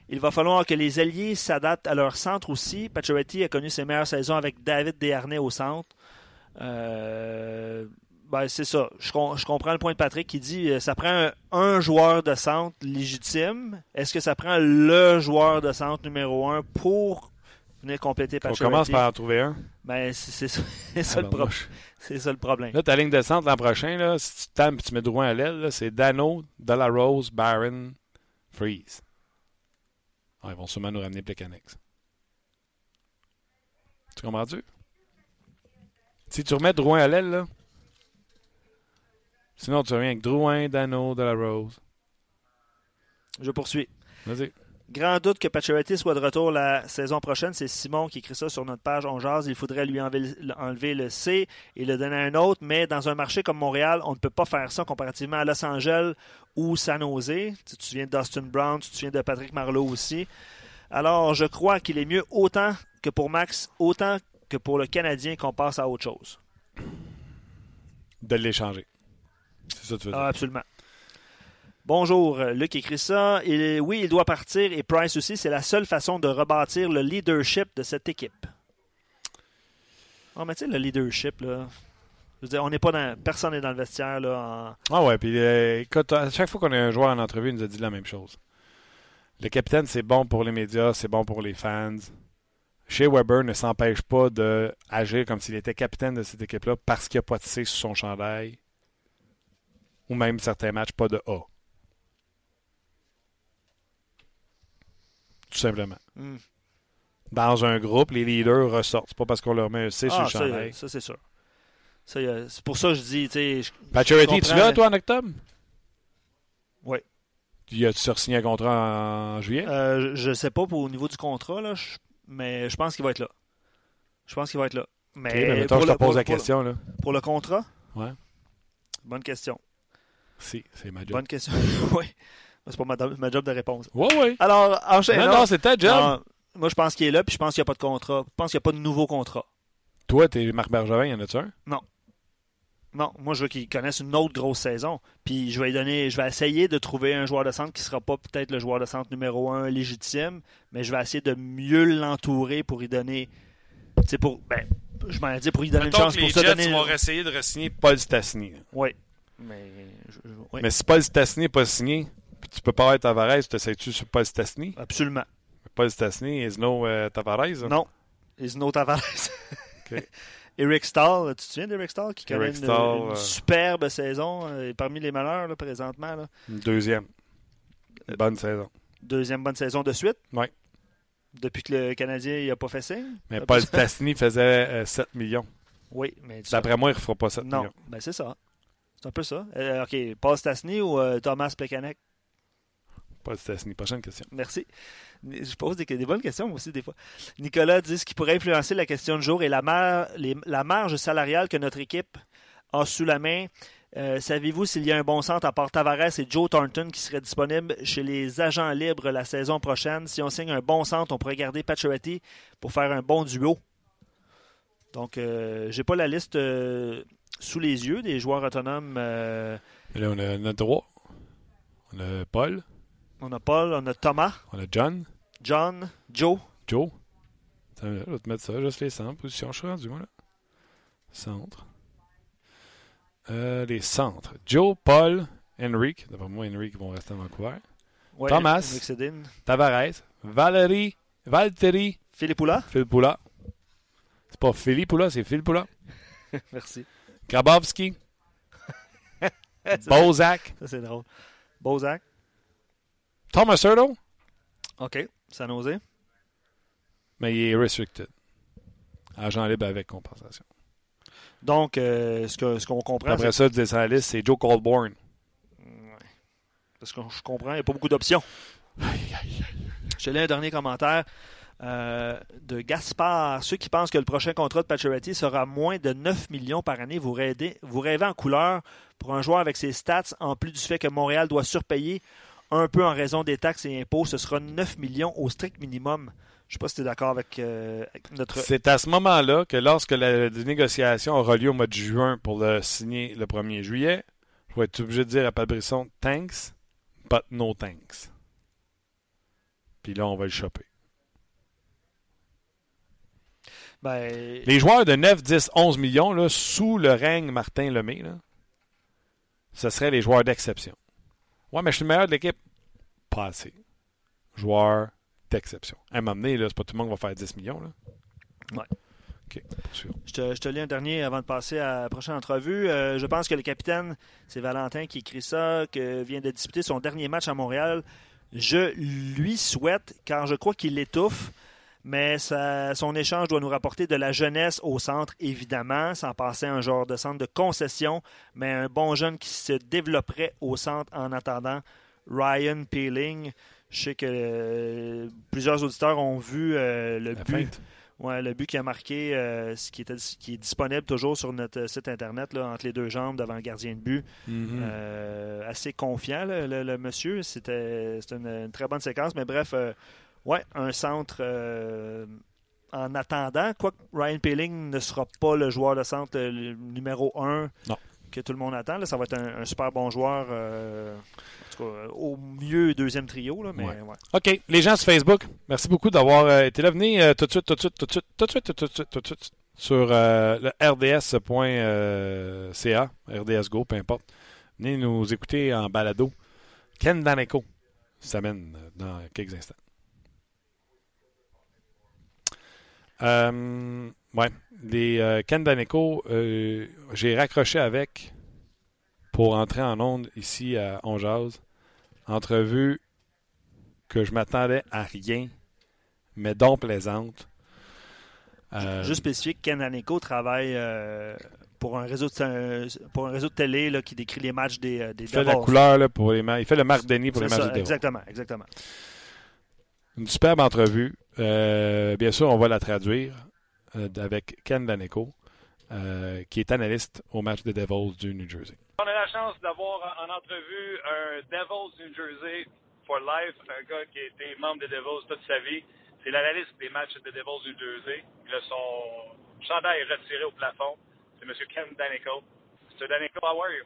il va falloir que les alliés s'adaptent à leur centre aussi. Pacioretty a connu ses meilleures saisons avec David Desharnais au centre. Euh, ben, c'est ça. Je, com- je comprends le point de Patrick qui dit euh, ça prend un, un joueur de centre légitime. Est-ce que ça prend le joueur de centre numéro un pour venir compléter On Pacioretty? commence par en trouver un. Ben, c'est ça, le ça problème. Là, ta ligne de centre l'an prochain, là, si tu tapes et tu mets Drouin à l'aile, c'est Dano, Delarose, Barron, Freeze. Ah, ils vont sûrement nous ramener Plekanec. Tu comprends-tu? Si tu remets Drouin à l'aile, là. Sinon, tu reviens avec Drouin, Dano, Delarose. Je poursuis. Vas-y. Grand doute que Pacioretty soit de retour la saison prochaine. C'est Simon qui écrit ça sur notre page On Jase. Il faudrait lui enlever, enlever le C et le donner à un autre. Mais dans un marché comme Montréal, on ne peut pas faire ça comparativement à Los Angeles ou San Jose. Tu te souviens de Dustin Brown, tu te souviens de Patrick Marleau aussi. Alors, je crois qu'il est mieux autant que pour Max, autant que pour le Canadien qu'on passe à autre chose. De l'échanger. C'est ça que tu veux dire. Ah, absolument. Bonjour, Luc écrit ça. Il- oui, il doit partir et Price aussi. C'est la seule façon de rebâtir le leadership de cette équipe. Oh, mais tu sais, le leadership, là. Je veux dire, on n'est pas dans. Personne n'est dans le vestiaire, là. en- Ah ouais, puis euh, écoute, à chaque fois qu'on a un joueur en entrevue, il nous a dit la même chose. Le capitaine, c'est bon pour les médias, c'est bon pour les fans. Shea Weber ne s'empêche pas d'agir comme s'il était capitaine de cette équipe-là parce qu'il n'y a pas de C sur son chandail. Ou même certains matchs, pas de A. Tout simplement. Hmm. Dans un groupe, les leaders ressortent. C'est pas parce qu'on leur met un C sur Ah, le ça, chandail. ça, c'est sûr. C'est pour ça que je dis, tu sais. tu là, toi, en octobre? Oui. Tu as-tu signé un contrat en juillet? Euh, je ne sais pas pour, au niveau du contrat, là, je- mais je pense qu'il va être là. Je pense qu'il va être là. Mais Ok, mais mettons, pour je te le- pose pour- la pour- question. Là. Pour le contrat? Ouais. Bonne question. Si, c'est ma job. Bonne question. oui. C'est pas ma, ma job de réponse. Oui, oui. Alors, enchaînons. Non, non, c'est ta job. Non, moi, je pense qu'il est là, puis je pense qu'il n'y a pas de contrat. Je pense qu'il n'y a pas de nouveau contrat. Toi, t'es Marc Bergevin, y en a-tu un? Non, moi, je veux qu'il connaisse une autre grosse saison. Puis je vais donner, je vais essayer de trouver un joueur de centre qui ne sera pas peut-être le joueur de centre numéro un légitime, mais je vais essayer de mieux l'entourer pour y donner. Tu sais, pour. Ben, je m'en dis pour lui donner une chance pour se donner. essayer de re-signer Paul Stastny. Oui. Mais. je- je- oui, Mais si Paul Stastny n'est pas signé, puis tu peux pas être Tavares, tu essaies-tu sur Paul Stastny? Absolument. Paul Stastny is no euh, Tavares. hein? Non. Isno Tavares. Ok. Eric Stahl, tu te souviens d'Eric Stahl qui connaît une, Stahl, une euh, superbe saison euh, parmi les malheurs là, présentement. là? Une deuxième. Euh, Bonne saison. Deuxième bonne saison de suite? Ouais. Depuis que le Canadien n'a pas fait signe? Mais Paul Stastny faisait euh, 7 millions. Oui, mais D'après moi, il ne fera pas 7 Non, millions. ben c'est ça. C'est un peu ça. Euh, OK, Paul Stastny ou euh, Thomas Plekanec? Paul Stastny. Prochaine question. Merci. Je pose des, des bonnes questions moi aussi des fois. Nicolas dit ce qui pourrait influencer la question du jour et la, mar- les- la marge salariale que notre équipe a sous la main. Euh, Savez-vous s'il y a un bon centre à part Tavares et Joe Thornton qui serait disponible chez les agents libres la saison prochaine? Si on signe un bon centre, on pourrait garder Pacioretty pour faire un bon duo. Donc, euh, j'ai pas la liste euh, sous les yeux des joueurs autonomes. euh, là, on a notre droit. On a Paul. On a Paul, on a Thomas, On a John. John, Joe. Joe. Attends, je vais te mettre ça, juste les centres. Position, je suis rendu, moi, là. Centre. Euh, les centres. Joe, Paul, Henrik. D'après moi, Henrik vont rester à Vancouver. Ouais, Thomas. Tavares. Valérie. Valtteri. Philippe Poula. Phil Poula. C'est pas Philippe Poula, c'est Phil Poula. Merci. Grabowski. Bozak. ça, c'est drôle. Bozak. Thomas Hurtle. OK. San Jose. Mais il est restricted. Agent libre avec compensation. Donc, euh, ce qu'on ce comprend, Après ça, descends la liste, c'est Joe Colborn. parce que je comprends, il n'y a pas beaucoup d'options. Je te lis un dernier commentaire. de Gaspard. Ceux qui pensent que le prochain contrat de Pacioretty sera moins de 9 millions par année, vous rêvez, vous rêvez en couleur pour un joueur avec ses stats, en plus du fait que Montréal doit surpayer un peu en raison des taxes et impôts. Ce sera 9 millions au strict minimum. Je ne sais pas si tu es d'accord avec, avec, notre. C'est à ce moment-là que lorsque la négociation aura lieu au mois de juin pour le signer le 1er juillet, je vais être obligé de dire à Pat Brisson thanks, but no thanks. Puis là, on va le choper. Ben... Les joueurs de 9, 10, 11 millions, là, sous le règne Martin Lemay, là, ce seraient les joueurs d'exception. Ouais, mais je suis le meilleur de l'équipe. Pas assez. Joueur d'exception. À un moment donné, c'est pas tout le monde qui va faire 10 millions. Là. Ouais. OK, sûr. Je te, je te, lis un dernier avant de passer à la prochaine entrevue. Euh, je pense que le capitaine, c'est Valentin qui écrit ça, que vient de disputer son dernier match à Montréal. Je lui souhaite, car je crois qu'il l'étouffe, mais ça, son échange doit nous rapporter de la jeunesse au centre, évidemment, sans passer un genre de centre de concession, mais un bon jeune qui se développerait au centre en attendant. Ryan Peeling. Je sais que euh, plusieurs auditeurs ont vu euh, le La but. feinte. Ouais, le but qui a marqué, euh, ce qui, était, qui est disponible toujours sur notre site internet, là, entre les deux jambes devant le gardien de but. Mhm. Euh, assez confiant, là, le, le monsieur. C'était c'était une, une très bonne séquence. Mais bref, euh, ouais, un centre euh, en attendant. Quoique Ryan Peeling ne sera pas le joueur de centre le, numéro 1 Non. que tout le monde attend. Là, ça va être un, un super bon joueur. euh, en tout cas, au mieux, deuxième trio. Là, mais, Ouais. ouais. OK, les gens sur Facebook, merci beaucoup d'avoir euh, été là. Venez euh, tout de suite, tout de suite, tout de suite, tout de suite, tout de suite, tout de suite sur euh, le rds.ca, RDS Go, peu importe. Venez nous écouter en balado. Ken Daneko s'amène euh, dans quelques instants. Euh, ouais, les euh, Ken Daneko, euh, j'ai raccroché avec pour entrer en onde ici à On Jase. Entrevue que je m'attendais à rien, mais donc plaisante. Juste spécifique, Ken Aneko travaille pour, un réseau de, pour un réseau de télé là, qui décrit les matchs des, des il fait la couleur là, pour les ma- Il fait le Marc Denis pour les matchs des. Exactement, exactement. Une superbe entrevue. Euh, bien sûr, on va la traduire euh, avec Ken Daneko, euh, qui est analyste au match des Devils du New Jersey. On a la chance d'avoir en entrevue un Devils New Jersey for life, un gars qui a été membre des Devils toute sa vie. C'est l'analyste des matchs des Devils New Jersey. Il a son chandail est retiré au plafond. C'est M. Ken Danico. Mr. Danico, how are you?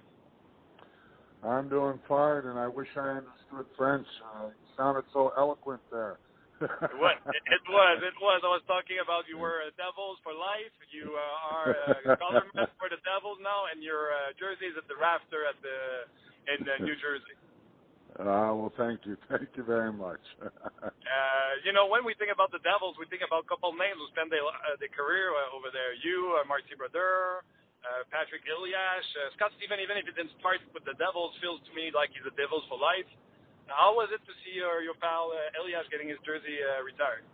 I'm doing fine, and I wish I understood French. Uh, you sounded so eloquent there. It, it was. It was. I was talking about you were a Devils for life. You uh, are a colorman for the Devils now, and your uh, jersey is at the rafter at the in uh, New Jersey. Uh, well, thank you. Thank you very much. Uh, you know, when we think about the Devils, we think about a couple names who spent their, uh, their career uh, over there. You, uh, Marty Brodeur, uh, Patrick Ilyash, uh, Scott Stephen, even if he didn't start with the Devils, feels to me like he's a Devils for life. How was it to see your, your pal uh, Ilyash getting his jersey uh, retired?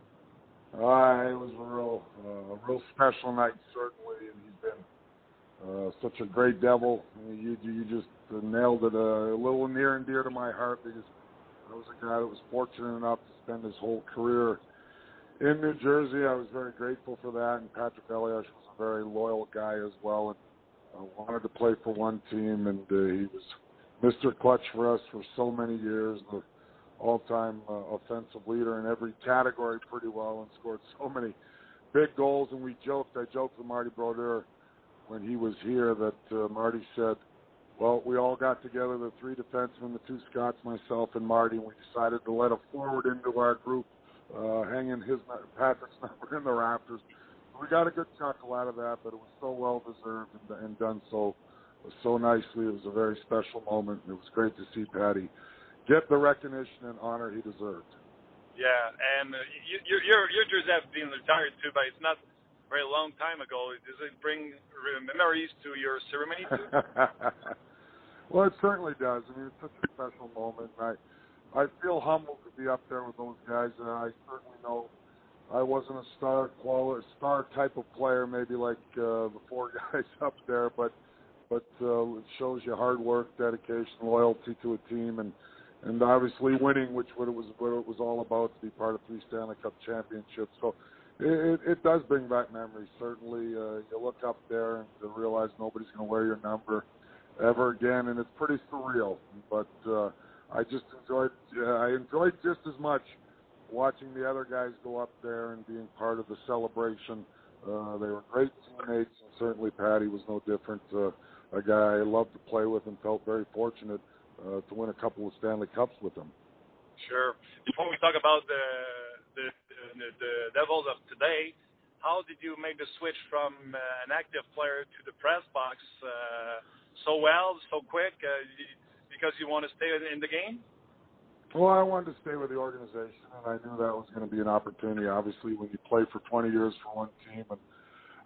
uh, it was a real, uh, a real special night, certainly, and he's been uh, such a great devil. You, you just uh, nailed it uh, a little near and dear to my heart because I was a guy that was fortunate enough to spend his whole career in New Jersey. I was very grateful for that, and Patrick Elias was a very loyal guy as well, and uh, wanted to play for one team, and uh, he was Mr. Clutch for us for so many years. The all-time uh, offensive leader in every category pretty well and scored so many big goals. And we joked, I joked with Marty Brodeur when he was here that uh, Marty said, well, we all got together, the three defensemen, the two Scots, myself, and Marty, and we decided to let a forward into our group, uh, hanging his Patrick's number in the rafters. We got a good chuckle out of that, but it was so well deserved and, and done so so nicely. It was a very special moment. It was great to see Patty get the recognition and honor he deserved. Yeah, and uh, you, your your your jersey has been retired too, but it's not a very long time ago. Does it bring memories to your ceremony too? well, it certainly does. I mean, it's such a special moment. I I feel humbled to be up there with those guys, and I certainly know I wasn't a star quality, star type of player, maybe like uh, the four guys up there, but but uh, it shows you hard work, dedication, loyalty to a team, and and obviously winning, which what it was what it was all about to be part of three Stanley Cup championships. So it, it does bring back memories. Certainly, uh, you look up there and you realize nobody's going to wear your number ever again, and it's pretty surreal. But uh, I just enjoyed uh, I enjoyed just as much watching the other guys go up there and being part of the celebration. Uh, they were great teammates, and certainly Patty was no different. Uh, a guy I loved to play with and felt very fortunate uh, to win a couple of Stanley Cups with him. Sure. Before we talk about the the, the, the Devils of today, how did you make the switch from uh, an active player to the press box uh, so well, so quick? Uh, because you want to stay in the game? Well, I wanted to stay with the organization, and I knew that was going to be an opportunity. Obviously, when you play for 20 years for one team, and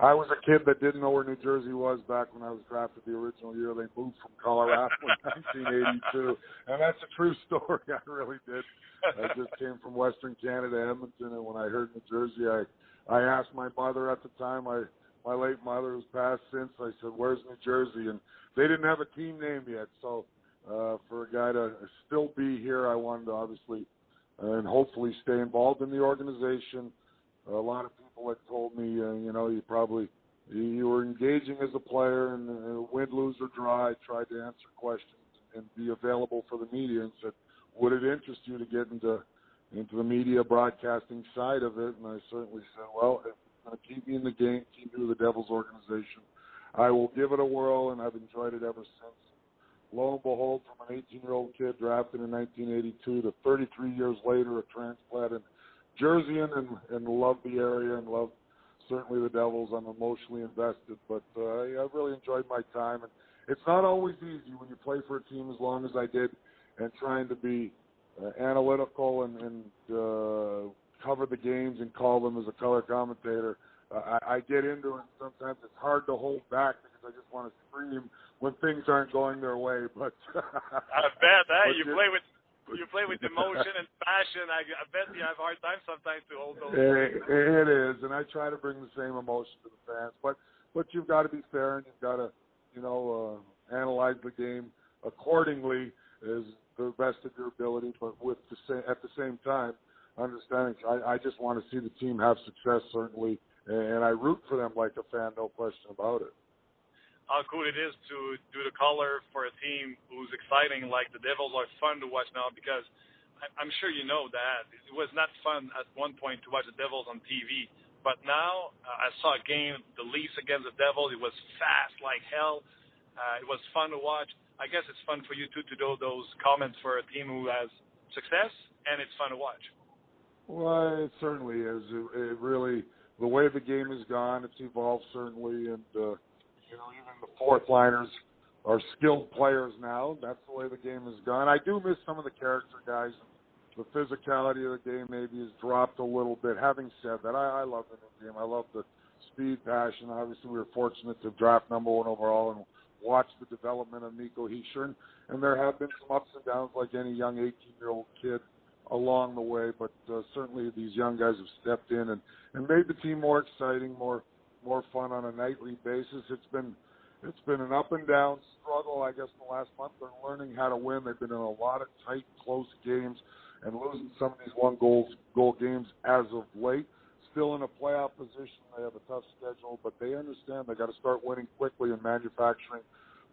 I was a kid that didn't know where New Jersey was back when I was drafted the original year. They moved from Colorado in 1982, and that's a true story. I really did. I just came from Western Canada, Edmonton, and when I heard New Jersey, I I asked my mother at the time. My my late mother who's passed since. I said, "Where's New Jersey?" And they didn't have a team name yet, so uh, for a guy to still be here, I wanted to obviously uh, and hopefully stay involved in the organization. A lot of people had told me, uh, you know, you probably you were engaging as a player, and uh, win, lose or draw, I tried to answer questions and be available for the media, and said, would it interest you to get into into the media broadcasting side of it? And I certainly said, well, if it's going to keep me in the game, keep me with the Devils organization, I will give it a whirl, and I've enjoyed it ever since lo and behold, from an 18 year old kid drafted in 1982 to 33 years later, a transplant in Jersey and, and love the area and love certainly the Devils. I'm emotionally invested, but uh, I've really enjoyed my time. And it's not always easy when you play for a team as long as I did and trying to be uh, analytical and, and uh, cover the games and call them as a color commentator. Uh, I, I get into it. Sometimes it's hard to hold back because I just want to scream when things aren't going their way. But I bet that you, you play with you play with emotion and passion. I, I bet you have a hard time sometimes to hold those. It, it is, and I try to bring the same emotion to the fans. But but you've got to be fair, and you've got to you know uh, analyze the game accordingly as the best of your ability. But with the same at the same time, understanding I, I just want to see the team have success certainly, and I root for them like a fan, no question about it how cool it is to do the color for a team who's exciting like the Devils are fun to watch now because I'm sure you know that it was not fun at one point to watch the Devils on TV, but now uh, I saw a game, the Leafs against the Devils. It was fast like hell. Uh, it was fun to watch. I guess it's fun for you too to do those comments for a team who has success, and it's fun to watch. Well, it certainly is. It, it really the way the game has gone, it's evolved certainly, and uh, you know, even the fourth liners are skilled players now. That's the way the game has gone. I do miss some of the character guys. The physicality of the game maybe has dropped a little bit. Having said that, I, I love the new game. I love the speed, passion. Obviously, we were fortunate to draft number one overall and watch the development of Nico Hischier. And there have been some ups and downs like any young 18-year-old kid along the way, but uh, certainly these young guys have stepped in and, and made the team more exciting, more more fun on a nightly basis. It's been it's been an up and down struggle, I guess, in the last month. They're learning how to win. They've been in a lot of tight, close games and losing some of these one goal goal games as of late. Still in a playoff position. They have a tough schedule, but they understand they got to start winning quickly and manufacturing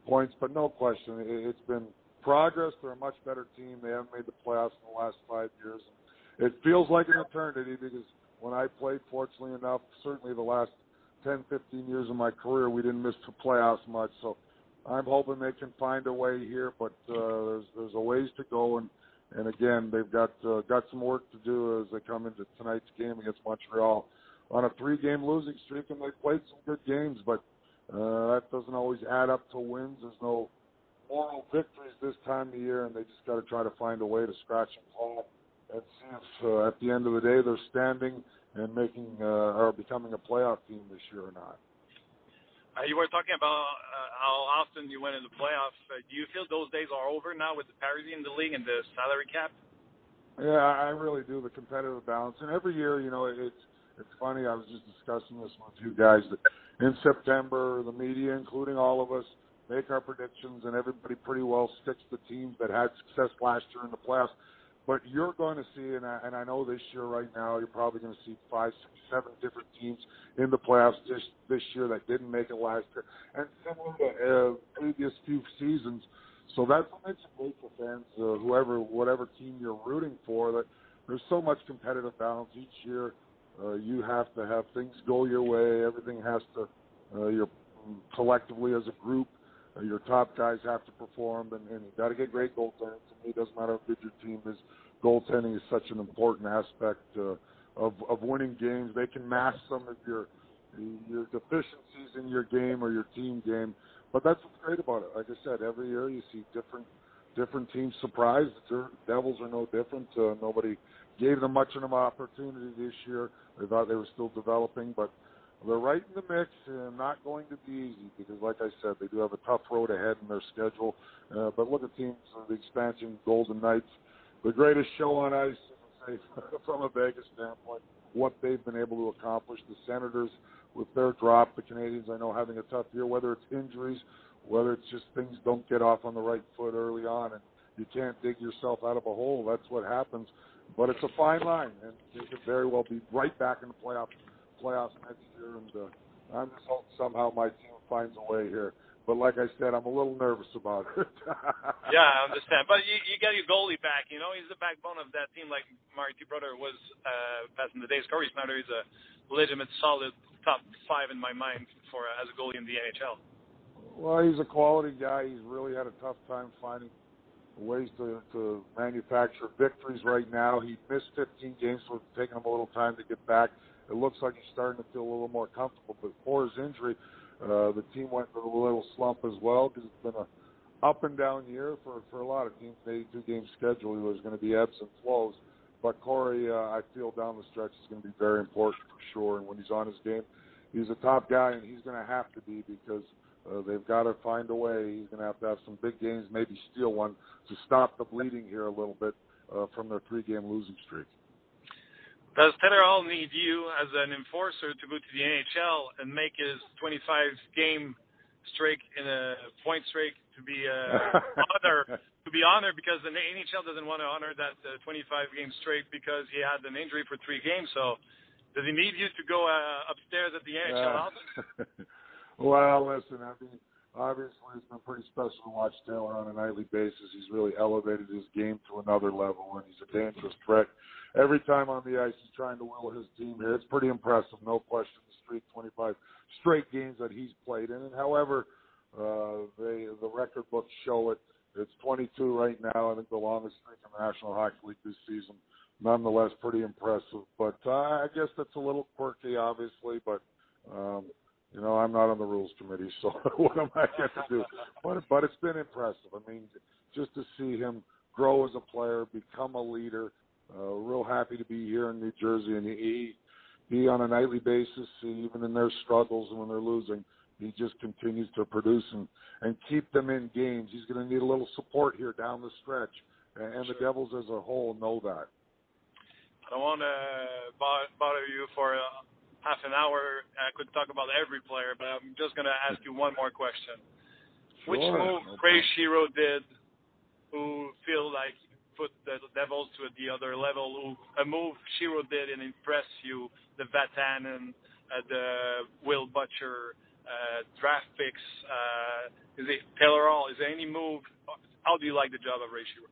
points. But no question, it's been progress. They're a much better team. They haven't made the playoffs in the last five years. It feels like an eternity because when I played, fortunately enough, certainly the last 10, 15 years of my career, we didn't miss the playoffs much. So I'm hoping they can find a way here, but uh, there's there's a ways to go, and and again they've got uh, got some work to do as they come into tonight's game against Montreal on a three-game losing streak, and they played some good games, but uh, that doesn't always add up to wins. There's no moral victories this time of year, and they just got to try to find a way to scratch and claw and see if uh, at the end of the day they're standing and making uh, or becoming a playoff team this year or not. Uh, you were talking about uh, how often you went in the playoffs. Uh, do you feel those days are over now with the parity in the league and the salary cap? Yeah, I really do. The competitive balance, and every year, you know, it's it's funny. I was just discussing this with you guys that in September, the media, including all of us, make our predictions, and everybody pretty well sticks to teams that had success last year in the playoffs. But you're going to see, and I, and I know this year right now, you're probably going to see five, six, seven different teams in the playoffs this this year that didn't make it last year, and similar to uh, previous few seasons. So that's what makes it great for fans, uh, whoever, whatever team you're rooting for. That there's so much competitive balance each year. Uh, you have to have things go your way. Everything has to. Uh, you're collectively as a group your top guys have to perform, and, and you got to get great goaltending. To me, it doesn't matter how good your team is. Goaltending is such an important aspect uh, of of winning games. They can mask some of your your deficiencies in your game or your team game, but that's what's great about it. Like I said, every year you see different different teams surprised. The Devils are no different. Uh, nobody gave them much of an opportunity this year. They thought they were still developing, but they're right in the mix and not going to be easy because, like I said, they do have a tough road ahead in their schedule. Uh, but look at teams, uh, the expansion Golden Knights, the greatest show on ice, say, from a Vegas standpoint, what they've been able to accomplish. The Senators with their drop, the Canadians, I know, having a tough year, whether it's injuries, whether it's just things don't get off on the right foot early on and you can't dig yourself out of a hole. That's what happens. But it's a fine line, and they could very well be right back in the playoffs playoffs next year, and uh, I'm just hoping somehow my team finds a way here. But like I said, I'm a little nervous about it. yeah, I understand. But you, you get your goalie back. You know, he's the backbone of that team, like Marty Brodeur was uh, back in the days. Corey Schneider is a legitimate, solid top five in my mind for uh, as a goalie in the NHL. Well, he's a quality guy. He's really had a tough time finding ways to, to manufacture victories right now. He missed 15 games, so it's taken him a little time to get back it looks like he's starting to feel a little more comfortable. But for his injury, uh, the team went through a little slump as well because it's been a up and down year for for a lot of teams. An 82 game schedule. There's going to be ebbs and flows. But Corey, uh, I feel down the stretch is going to be very important for sure. And when he's on his game, he's a top guy, and he's going to have to be because uh, they've got to find a way. He's going to have to have some big games, maybe steal one to stop the bleeding here a little bit uh, from their three-game losing streak. Does Taylor Hall need you as an enforcer to go to the NHL and make his 25 game streak in a point streak to be uh, honor to be honored because the NHL doesn't want to honor that uh, 25 game streak because he had an injury for three games. So does he need you to go uh, upstairs at the NHL uh, well, listen, I mean, obviously it's been pretty special to watch Taylor on a nightly basis. He's really elevated his game to another level, and he's a dangerous threat every time on the ice he's trying to will his team here. It's pretty impressive, no question. The streak, 25 straight games that he's played in, and however uh, they the record books show it, it's 22 right now. I think the longest streak in the National Hockey League this season. Nonetheless, pretty impressive. But uh, I guess that's a little quirky, obviously. But um, you know, I'm not on the rules committee, so what am I going to do? But but it's been impressive. I mean, just to see him grow as a player, become a leader, uh, real happy to be here in New Jersey, and he he on a nightly basis, even in their struggles and when they're losing, he just continues to produce and and keep them in games. He's going to need a little support here down the stretch, and, and the Devils as a whole know that. I don't want to bother you for uh, half an hour. I could talk about every player, but I'm just going to ask you one more question. Sure. Which move no Ray Shero did, who feel like put the Devils to the other level. A move Shero did and impress you, the Vatanen, uh, the Will Butcher uh, draft picks. Uh, is it Taylor Hall? Is there any move? How do you like the job of Ray Shero?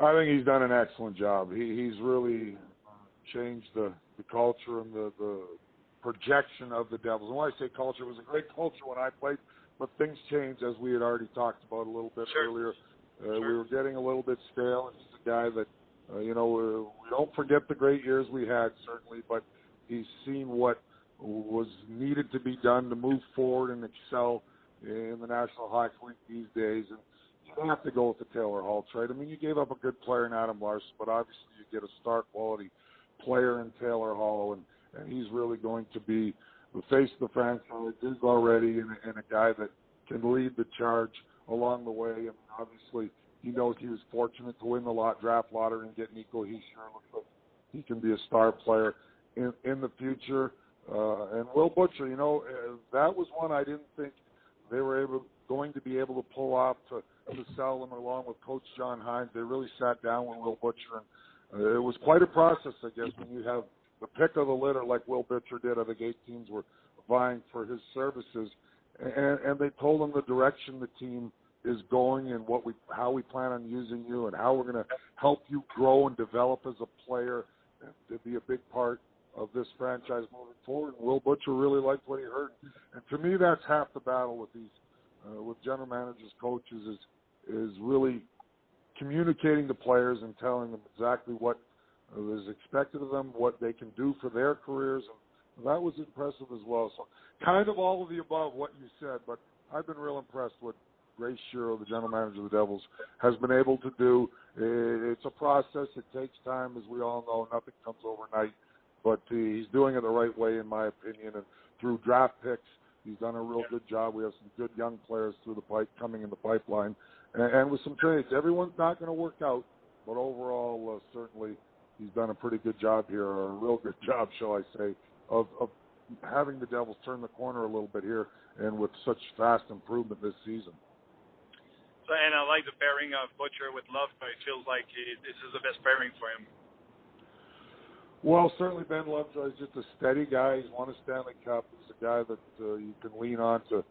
I think he's done an excellent job. He, he's really changed the, the culture and the, the projection of the Devils. And when I say culture, it was a great culture when I played, but things changed as we had already talked about a little bit sure. earlier. Uh, sure. We were getting a little bit stale, and he's a guy that, uh, you know, uh, we don't forget the great years we had, certainly, but he's seen what was needed to be done to move forward and excel in the National Hockey League these days. And you have to go with the Taylor Hall trade. I mean, you gave up a good player in Adam Larsson, but obviously you get a star quality player in Taylor Hall, and, and he's really going to be the face of the franchise, is already, and, and a guy that can lead the charge along the way. I mean, obviously, he knows he was fortunate to win the lot draft lottery and get Nico Hischier. Looks like he can be a star player in in the future. Uh, and Will Butcher, you know, uh, that was one I didn't think they were able going to be able to pull off to, to sell them along with Coach John Hines. They really sat down with Will Butcher, and uh, it was quite a process, I guess, when you have the pick of the litter like Will Butcher did. I think eight teams were vying for his services, and, and they told him the direction the team is going and what we how we plan on using you and how we're going to help you grow and develop as a player to be a big part of this franchise moving forward. And Will Butcher really liked what he heard, and to me, that's half the battle with these uh, with general managers, coaches is is really communicating to players and telling them exactly what is expected of them, what they can do for their careers, and that was impressive as well. So, kind of all of the above what you said, but I've been real impressed with Ray Shero, the general manager of the Devils, has been able to do. It's a process. It takes time, as we all know. Nothing comes overnight, but he's doing it the right way, in my opinion. And through draft picks, he's done a real good job. We have some good young players through the pipe coming in the pipeline, and, and with some trades. Everyone's not going to work out, but overall, uh, certainly, he's done a pretty good job here, or a real good job, shall I say, of, of having the Devils turn the corner a little bit here, and with such fast improvement this season. So, and I like the pairing of Butcher with Love. It feels like he, this is the best pairing for him. Well, certainly Ben Lovejoy is just a steady guy. He's won a Stanley Cup. He's a guy that uh, you can lean on to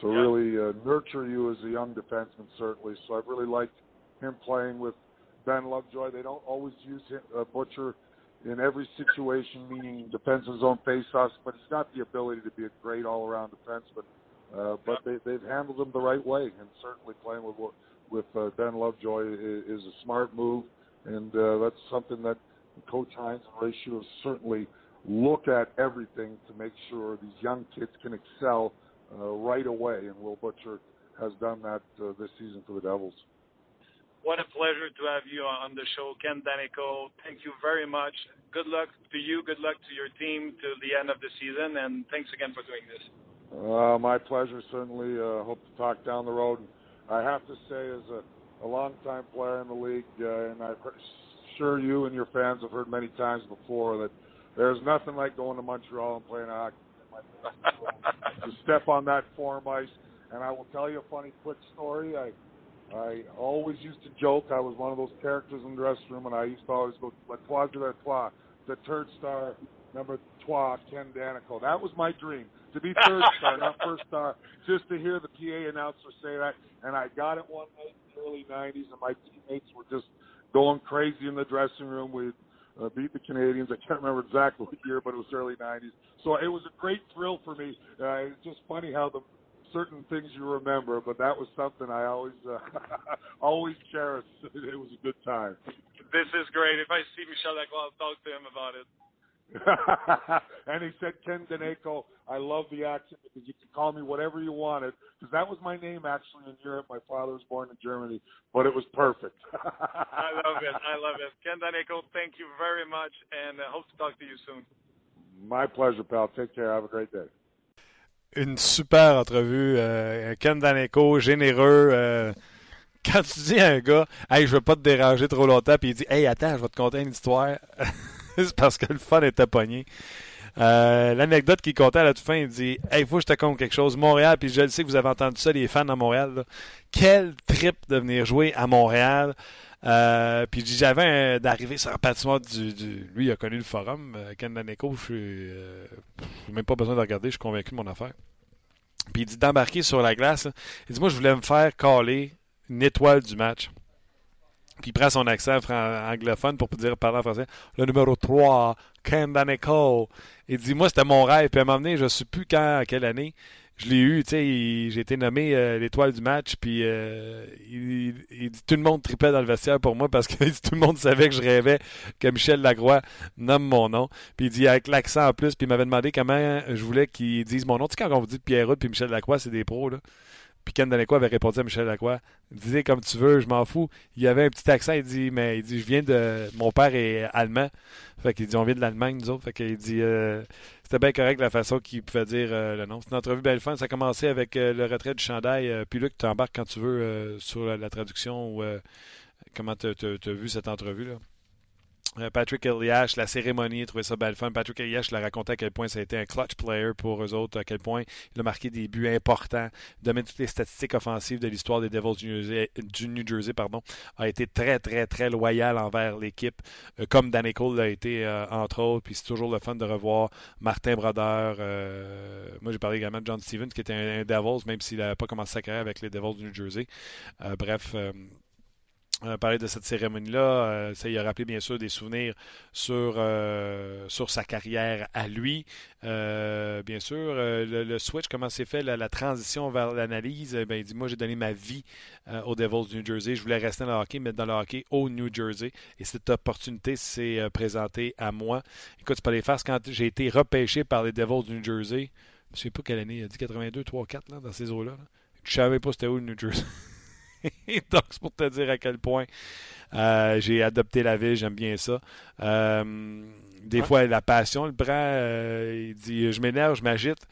to yeah. really uh, nurture you as a young defenseman. Certainly, so I've really liked him playing with Ben Lovejoy. They don't always use him, uh, Butcher in every situation, meaning defense his own faceoffs, but he's got the ability to be a great all-around defenseman. Uh, but they, they've handled him the right way, and certainly playing with with uh, Ben Lovejoy is, is a smart move, and uh, that's something that Coach Hines and Ray certainly look at everything to make sure these young kids can excel uh, right away, and Will Butcher has done that uh, this season for the Devils. What a pleasure to have you on the show, Ken Danico. Thank you very much. Good luck to you. Good luck to your team to the end of the season, and thanks again for doing this. Uh, my pleasure. Certainly, uh, hope to talk down the road. I have to say, as a, a longtime player in the league, uh, and I'm sure you and your fans have heard many times before that there's nothing like going to Montreal and playing hockey. to step on that form ice, and I will tell you a funny, quick story. I I always used to joke. I was one of those characters in the dressing room, and I used to always go, "La Trois de la Trois," the third star, number Trois, Ken Daneyko. That was my dream to be third star, not first star, just to hear the PA announcer say that. And I got it one night in the early 90s, and my teammates were just going crazy in the dressing room. We uh, beat the Canadians. I can't remember exactly what year, but it was early 90s. So it was a great thrill for me. Uh, it's just funny how the certain things you remember, but that was something I always uh, always cherished. It was a good time. This is great. If I see Michelle Lacroix, I'll talk to him about it. and he said, Ken Daneyko, I love the accent because you can call me whatever you wanted. Because that was my name actually in Europe. My father was born in Germany, but it was perfect. I love it. I love it. Ken Daneyko, thank you very much, and I uh, hope to talk to you soon. My pleasure, pal. Take care. Have a great day. Une super entrevue. Euh, Ken Daneyko, généreux. Euh, quand tu dis à un gars, hey, je veux pas te déranger trop longtemps, puis il dit, hey, attends, je vais te conter une histoire. parce que le fun était pogné. Euh, l'anecdote qu'il comptait à la toute fin, il dit Hey, faut que je te compte quelque chose. Montréal, puis je le sais que vous avez entendu ça, les fans à Montréal. Quel trip de venir jouer à Montréal. Euh, puis j'avais d'arriver sur la patinoire du, Lui, il a connu le forum. Euh, Ken Daneko, je suis. même pas besoin de regarder, je suis convaincu de mon affaire. Puis il dit d'embarquer sur la glace. Il dit Moi, je voulais me faire caler une étoile du match. Puis il prend son accent anglophone pour dire parler en français. Le numéro 3, Ken Daneko. Il dit Moi, c'était mon rêve. Puis à un moment donné, je ne sais plus quand, à quelle année, je l'ai eu. Tu sais, j'ai été nommé euh, l'étoile du match. Puis euh, il, dit Tout le monde tripait dans le vestiaire pour moi parce que tout le monde savait que je rêvais que Michel Lagroix nomme mon nom. Puis il dit avec l'accent en plus. Puis il m'avait demandé comment je voulais qu'il dise mon nom. Tu sais, quand on vous dit Pierre puis Michel Lacroix, c'est des pros. là. Puis Ken Daneko avait répondu à Michel Lacroix Disais comme tu veux, je m'en fous. Il y avait un petit accent, il dit Mais il dit Je viens de. Mon père est allemand. Fait qu'il dit On vient de l'Allemagne, nous autres. Fait qu'il dit euh, C'était bien correct la façon qu'il pouvait dire euh, le nom. C'est une entrevue belle fin. Ça a commencé avec euh, le retrait du chandail. puis Luc, tu embarques quand tu veux sur la, traduction ou comment tu as vu cette entrevue-là? Euh, Patrick Eliash, la cérémonie, trouvé ça belle fun. Patrick Eliash l'a raconté à quel point ça a été un clutch player pour eux autres, à quel point il a marqué des buts importants, donné toutes les statistiques offensives de l'histoire des Devils du New Jersey, pardon, a été très, très, très loyal envers l'équipe, euh, comme Danny Cole l'a été, euh, entre autres. Puis c'est toujours le fun de revoir Martin Brodeur. Euh, moi, j'ai parlé également de John Stevens, qui était un, Devils, même s'il n'avait pas commencé sa carrière avec les Devils du New Jersey. Euh, bref. Euh, parlé de cette cérémonie-là. Euh, ça y a rappelé bien sûr des souvenirs sur, euh, sur sa carrière à lui. Euh, bien sûr, le, switch, comment s'est fait, la, transition vers l'analyse? Ben, il dit Moi, j'ai donné ma vie aux Devils du New Jersey. Je voulais rester dans le hockey, mais dans le hockey au New Jersey. Et cette opportunité s'est présentée à moi. Écoute, c'est pas les farces. Quand j'ai été repêché par les Devils du New Jersey, je ne sais pas quelle année, il a dit 82, 3, 4, là, dans ces eaux-là. là. Je savais pas c'était où le New Jersey. Donc, c'est pour te dire à quel point euh, j'ai adopté la ville, j'aime bien ça. Euh, des fois, la passion le prend. euh, il dit Je m'énerve, je m'agite,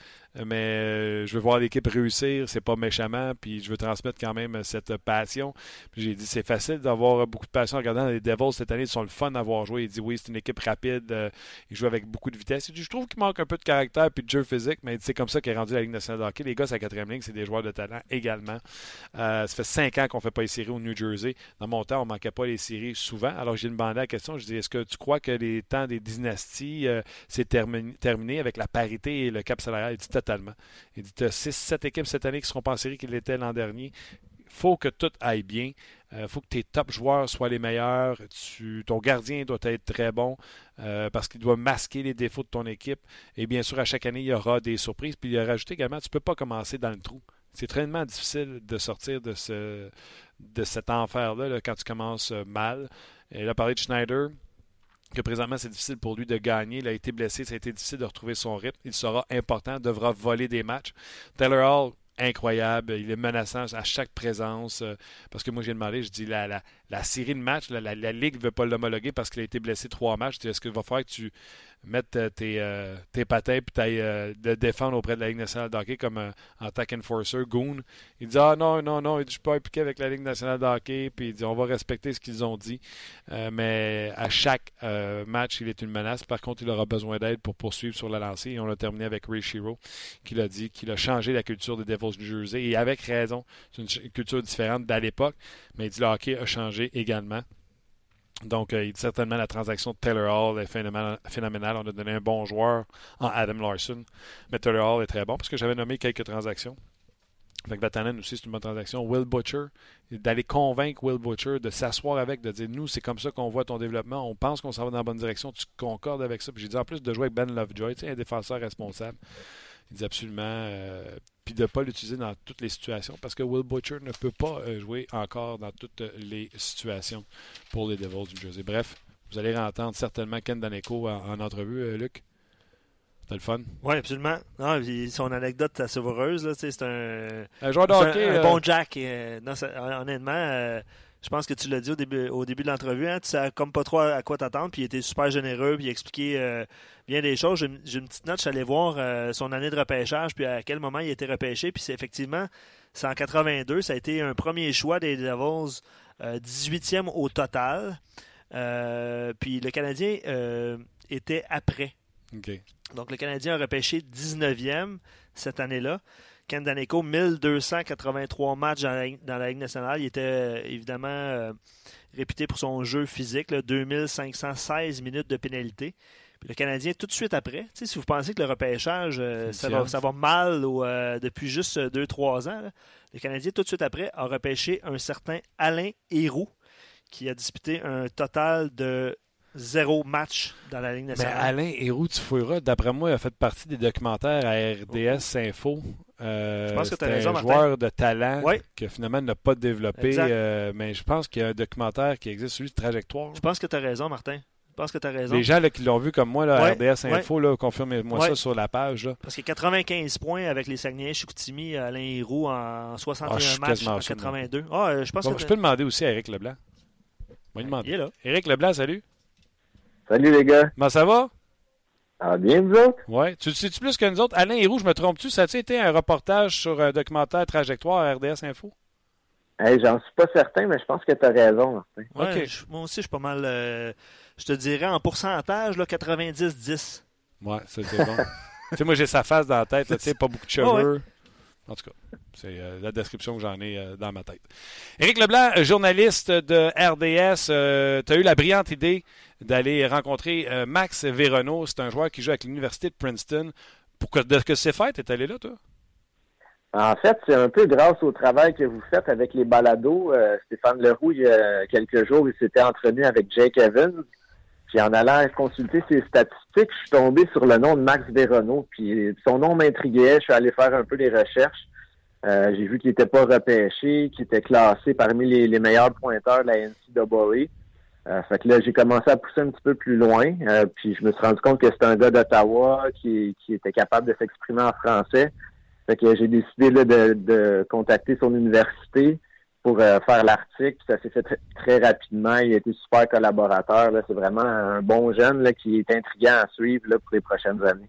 mais euh, je veux voir l'équipe réussir. C'est pas méchamment, puis je veux transmettre quand même cette passion. Puis j'ai dit C'est facile d'avoir beaucoup de passion en regardant les Devils cette année. Ils sont le fun à voir jouer. Il dit Oui, c'est une équipe rapide. euh, ils jouent avec beaucoup de vitesse. Dit Je trouve qu'il manque un peu de caractère puis de jeu physique, mais c'est comme ça qu'est rendu la Ligue nationale de hockey. Les gars, c'est la quatrième ligne, c'est des joueurs de talent également. Euh, ça fait cinq ans qu'on fait pas les séries au New Jersey. Dans mon temps, on manquait pas les séries souvent. Alors, j'ai demandé la question. Je dis Est-ce que tu crois que les temps des dynasties, euh, c'est terminé, terminé avec la parité et le cap salarial? Il dit totalement. Il dit Tu as 6-7 équipes cette année qui seront pas en série qu'ils l'étaient l'an dernier. faut que tout aille bien. Il faut que tes top joueurs soient les meilleurs. Ton gardien doit être très bon euh, parce qu'il doit masquer les défauts de ton équipe. Et bien sûr, à chaque année, il y aura des surprises. Puis il a rajouté également, tu ne peux pas commencer dans le trou. C'est très difficile de sortir de, ce, de cet enfer-là là, quand tu commences euh, mal. Il a parlé de Schneider, que présentement c'est difficile pour lui de gagner. Il a été blessé, ça a été difficile de retrouver son rythme. Il sera important, devra voler des matchs. Taylor Hall, incroyable. Il est menaçant à chaque présence. euh, parce que moi, j'ai demandé, je dis, la, série de matchs, la, Ligue ne veut pas l'homologuer parce qu'il a été blessé trois matchs. Est-ce qu'il va falloir que tu mettes euh, tes, euh, tes patins et tu ailles euh, le défendre auprès de la Ligue nationale de hockey comme euh, en goon? Il dit, ah non, non, non, je suis pas impliqué avec la Ligue nationale de hockey. Puis il dit, on va respecter ce qu'ils ont dit. Mais à chaque match, il est une menace. Par contre, il aura besoin d'aide pour poursuivre sur la lancée. Et on l'a terminé avec Ray Shiro, qui l'a dit, qu'il a changé la culture des Devils du Jersey. Et avec raison, c'est une culture différente d'à l'époque. Mais il dit, le hockey a changé également. Donc, euh, certainement la transaction de Taylor Hall est phénoménale. On a donné un bon joueur en Adam Larson. Mais Taylor Hall est très bon parce que j'avais nommé quelques transactions. Fait que Vatanen aussi, c'est une bonne transaction. Will Butcher, d'aller convaincre Will Butcher, de s'asseoir avec, de dire nous, c'est comme ça qu'on voit ton développement, on pense qu'on s'en va dans la bonne direction, tu concordes avec ça. Puis j'ai dit en plus de jouer avec Ben Lovejoy, un défenseur responsable. Il dit absolument. euh, puis de ne pas l'utiliser dans toutes les situations parce que Will Butcher ne peut pas euh, jouer encore dans toutes les situations pour les Devils du Jersey. Bref, vous allez entendre certainement Ken Daneko en, en entrevue, euh, Luc. C'était le fun. Oui, absolument. Non, son anecdote assez savoureuse, c'est un, Un joueur de un- euh, bon Jack. euh, non, honnêtement, euh, je pense que tu l'as dit au début, au début de l'entrevue, hein, tu sais comme pas trop à quoi t'attendre, puis il était super généreux, puis il expliquait euh, bien des choses. J'ai une- j'ai une petite note, je suis allé voir euh, son année de repêchage, puis à quel moment il a été repêché, puis c'est effectivement, c'est en 82, ça a été un premier choix des Devils, euh, 18e au total. Euh, puis le Canadien euh, était après. Donc, le Canadien a repêché 19e cette année-là. Ken Daneko, 1283 matchs dans la, dans la Ligue nationale. Il était euh, évidemment euh, réputé pour son jeu physique, là, 2516 minutes de pénalité. Puis le Canadien, tout de suite après, si vous pensez que le repêchage, euh, ça, va, ça va mal ou, euh, depuis juste 2-3 ans, là, le Canadien, tout de suite après, a repêché un certain Alain Héroux, qui a disputé un total de zéro match dans la Ligue Mais nationale. Alain Héroux, tu fouilleras, d'après moi, il a fait partie des documentaires à RDS Info. Euh, Je pense que t'as c'était raison, un Martin. joueur de talent Ouais. que finalement n'a pas développé. Euh, mais je pense qu'il y a un documentaire qui existe, celui de Trajectoire. Je pense que tu as raison, Martin. Je pense que tu as raison. Les gens là, qui l'ont vu comme moi, là, Ouais, RDS Info, confirmez-moi Ouais. ça sur la page. Là. Parce que 95 points avec les Saguenay Chicoutimi, Alain Héroux en 61 Ah, je suis matchs en sûr, moi. 82. Ah, euh, je pense Bon, que je peux demander aussi à Eric Leblanc. On va lui il est là. Eric Leblanc, salut. Salut les gars. Comment ça va? Ah, bien vous autres? Ouais. Tu le sais-tu plus que nous autres? Alain Héroux, je me trompe-tu? Ça a-tu été un reportage sur un documentaire Trajectoire à RDS Info? Hey, J'en suis pas certain, mais je pense que tu as raison, Martin. Ouais, Ok. je- moi aussi, je suis pas mal. euh, je te dirais en pourcentage, 90-10. Ouais, c'est bon. tu sais, moi, j'ai sa face dans la tête, tu sais, pas beaucoup de cheveux. En tout cas, c'est euh, la description que j'en ai euh, dans ma tête. Éric Leblanc, journaliste de RDS, euh, tu as eu la brillante idée d'aller rencontrer Max Véronneau. C'est un joueur qui joue avec l'Université de Princeton. Pourquoi de que c'est fait? Tu es allé là, toi? En fait, c'est un peu grâce au travail que vous faites avec les balados. Stéphane Leroux, il y a quelques jours, il s'était entretenu avec Jake Evans. Puis en allant consulter ses statistiques, je suis tombé sur le nom de Max Véronneau. Puis son nom m'intriguait. Je suis allé faire un peu des recherches. Euh, j'ai vu qu'il n'était pas repêché, qu'il était classé parmi les, meilleurs pointeurs de la NCAA. Euh, fait que là, j'ai commencé à pousser un petit peu plus loin. Euh, puis je me suis rendu compte que c'était un gars d'Ottawa qui, était capable de s'exprimer en français. Fait que j'ai décidé de contacter son université pour euh, faire l'article. Ça s'est fait très, rapidement. Il a été super collaborateur. C'est vraiment un bon jeune là, qui est intriguant à suivre là, pour les prochaines années.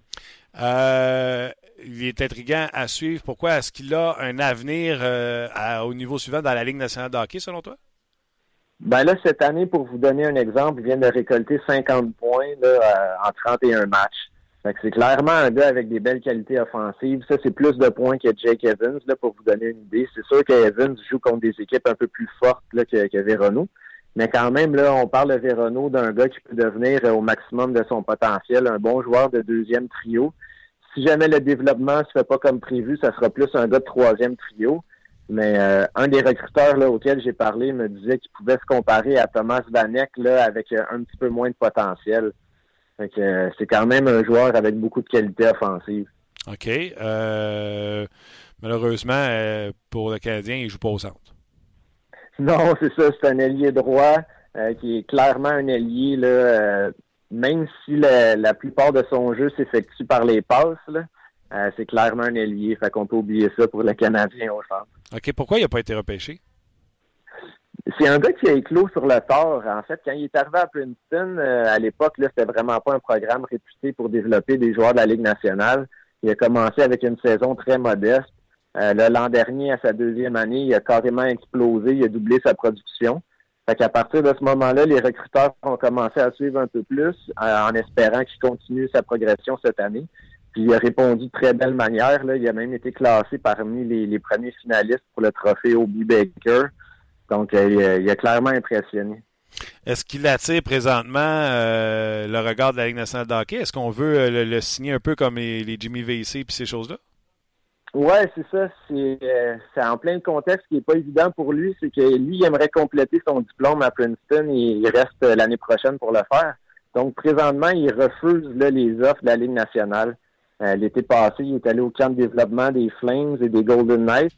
Euh, il est intriguant à suivre. Pourquoi est-ce qu'il a un avenir euh, au niveau suivant dans la Ligue nationale de hockey, selon toi? Ben là, cette année, pour vous donner un exemple, il vient de récolter 50 points là, en 31 matchs c'est clairement un gars avec des belles qualités offensives. Ça, c'est plus de points que Jake Evans, là, pour vous donner une idée. C'est sûr qu'Evans joue contre des équipes un peu plus fortes là, que, que Mais quand même, là, on parle de Vérono d'un gars qui peut devenir au maximum de son potentiel, un bon joueur de deuxième trio. Si jamais le développement se fait pas comme prévu, ça sera plus un gars de troisième trio. Mais euh, un des recruteurs là, auxquels j'ai parlé me disait qu'il pouvait se comparer à Thomas Vanek là, avec euh, un petit peu moins de potentiel. Euh, c'est quand même un joueur avec beaucoup de qualité offensive. OK. Euh, malheureusement, euh, pour le Canadien, il ne joue pas au centre. Non, c'est ça. C'est un ailier droit qui est clairement un ailier. Là, même si la, plupart de son jeu s'effectue par les passes, c'est clairement un ailier. Fait qu'on peut oublier ça pour le Canadien au centre. OK. Pourquoi il n'a pas été repêché? C'est un gars qui a éclos sur le tort. En fait, quand il est arrivé à Princeton, euh, à l'époque, là, c'était vraiment pas un programme réputé pour développer des joueurs de la Ligue nationale. Il a commencé avec une saison très modeste. Euh, l'an dernier, à sa deuxième année, il a carrément explosé, il a doublé sa production. Fait qu'à partir de ce moment-là, les recruteurs ont commencé à suivre un peu plus euh, en espérant qu'il continue sa progression cette année. Puis il a répondu de très belle manière. Là. Il a même été classé parmi les, les premiers finalistes pour le trophée Obi Baker. Donc, euh, il, a clairement impressionné. Est-ce qu'il attire présentement euh, le regard de la Ligue nationale de hockey? Est-ce qu'on veut euh, le, signer un peu comme les, Jimmy VC et ces choses-là? Oui, c'est ça. C'est en plein contexte qui n'est pas évident pour lui. C'est que lui, il aimerait compléter son diplôme à Princeton et il reste l'année prochaine pour le faire. Donc, présentement, il refuse les offres de la Ligue nationale. L'été passé, il est allé au camp de développement des Flames et des Golden Knights.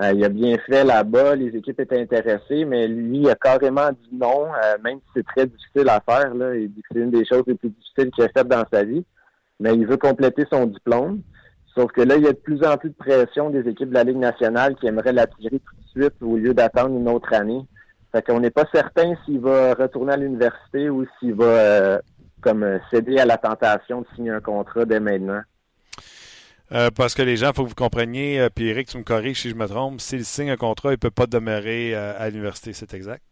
Euh, il a bien fait là-bas, les équipes étaient intéressées, mais lui il a carrément dit non, euh, même si c'est très difficile à faire. Là, il dit que c'est une des choses les plus difficiles qu'il a faites dans sa vie. Mais il veut compléter son diplôme. Sauf que là, il y a de plus en plus de pression des équipes de la Ligue nationale qui aimeraient l'attirer tout de suite au lieu d'attendre une autre année. Fait qu'on n'est pas certain s'il va retourner à l'université ou s'il va euh, comme céder à la tentation de signer un contrat dès maintenant. Euh, parce que les gens, il faut que vous compreniez, euh, puis Eric, tu me corriges si je me trompe, s'il signe un contrat, il ne peut pas demeurer euh, à l'université, c'est exact?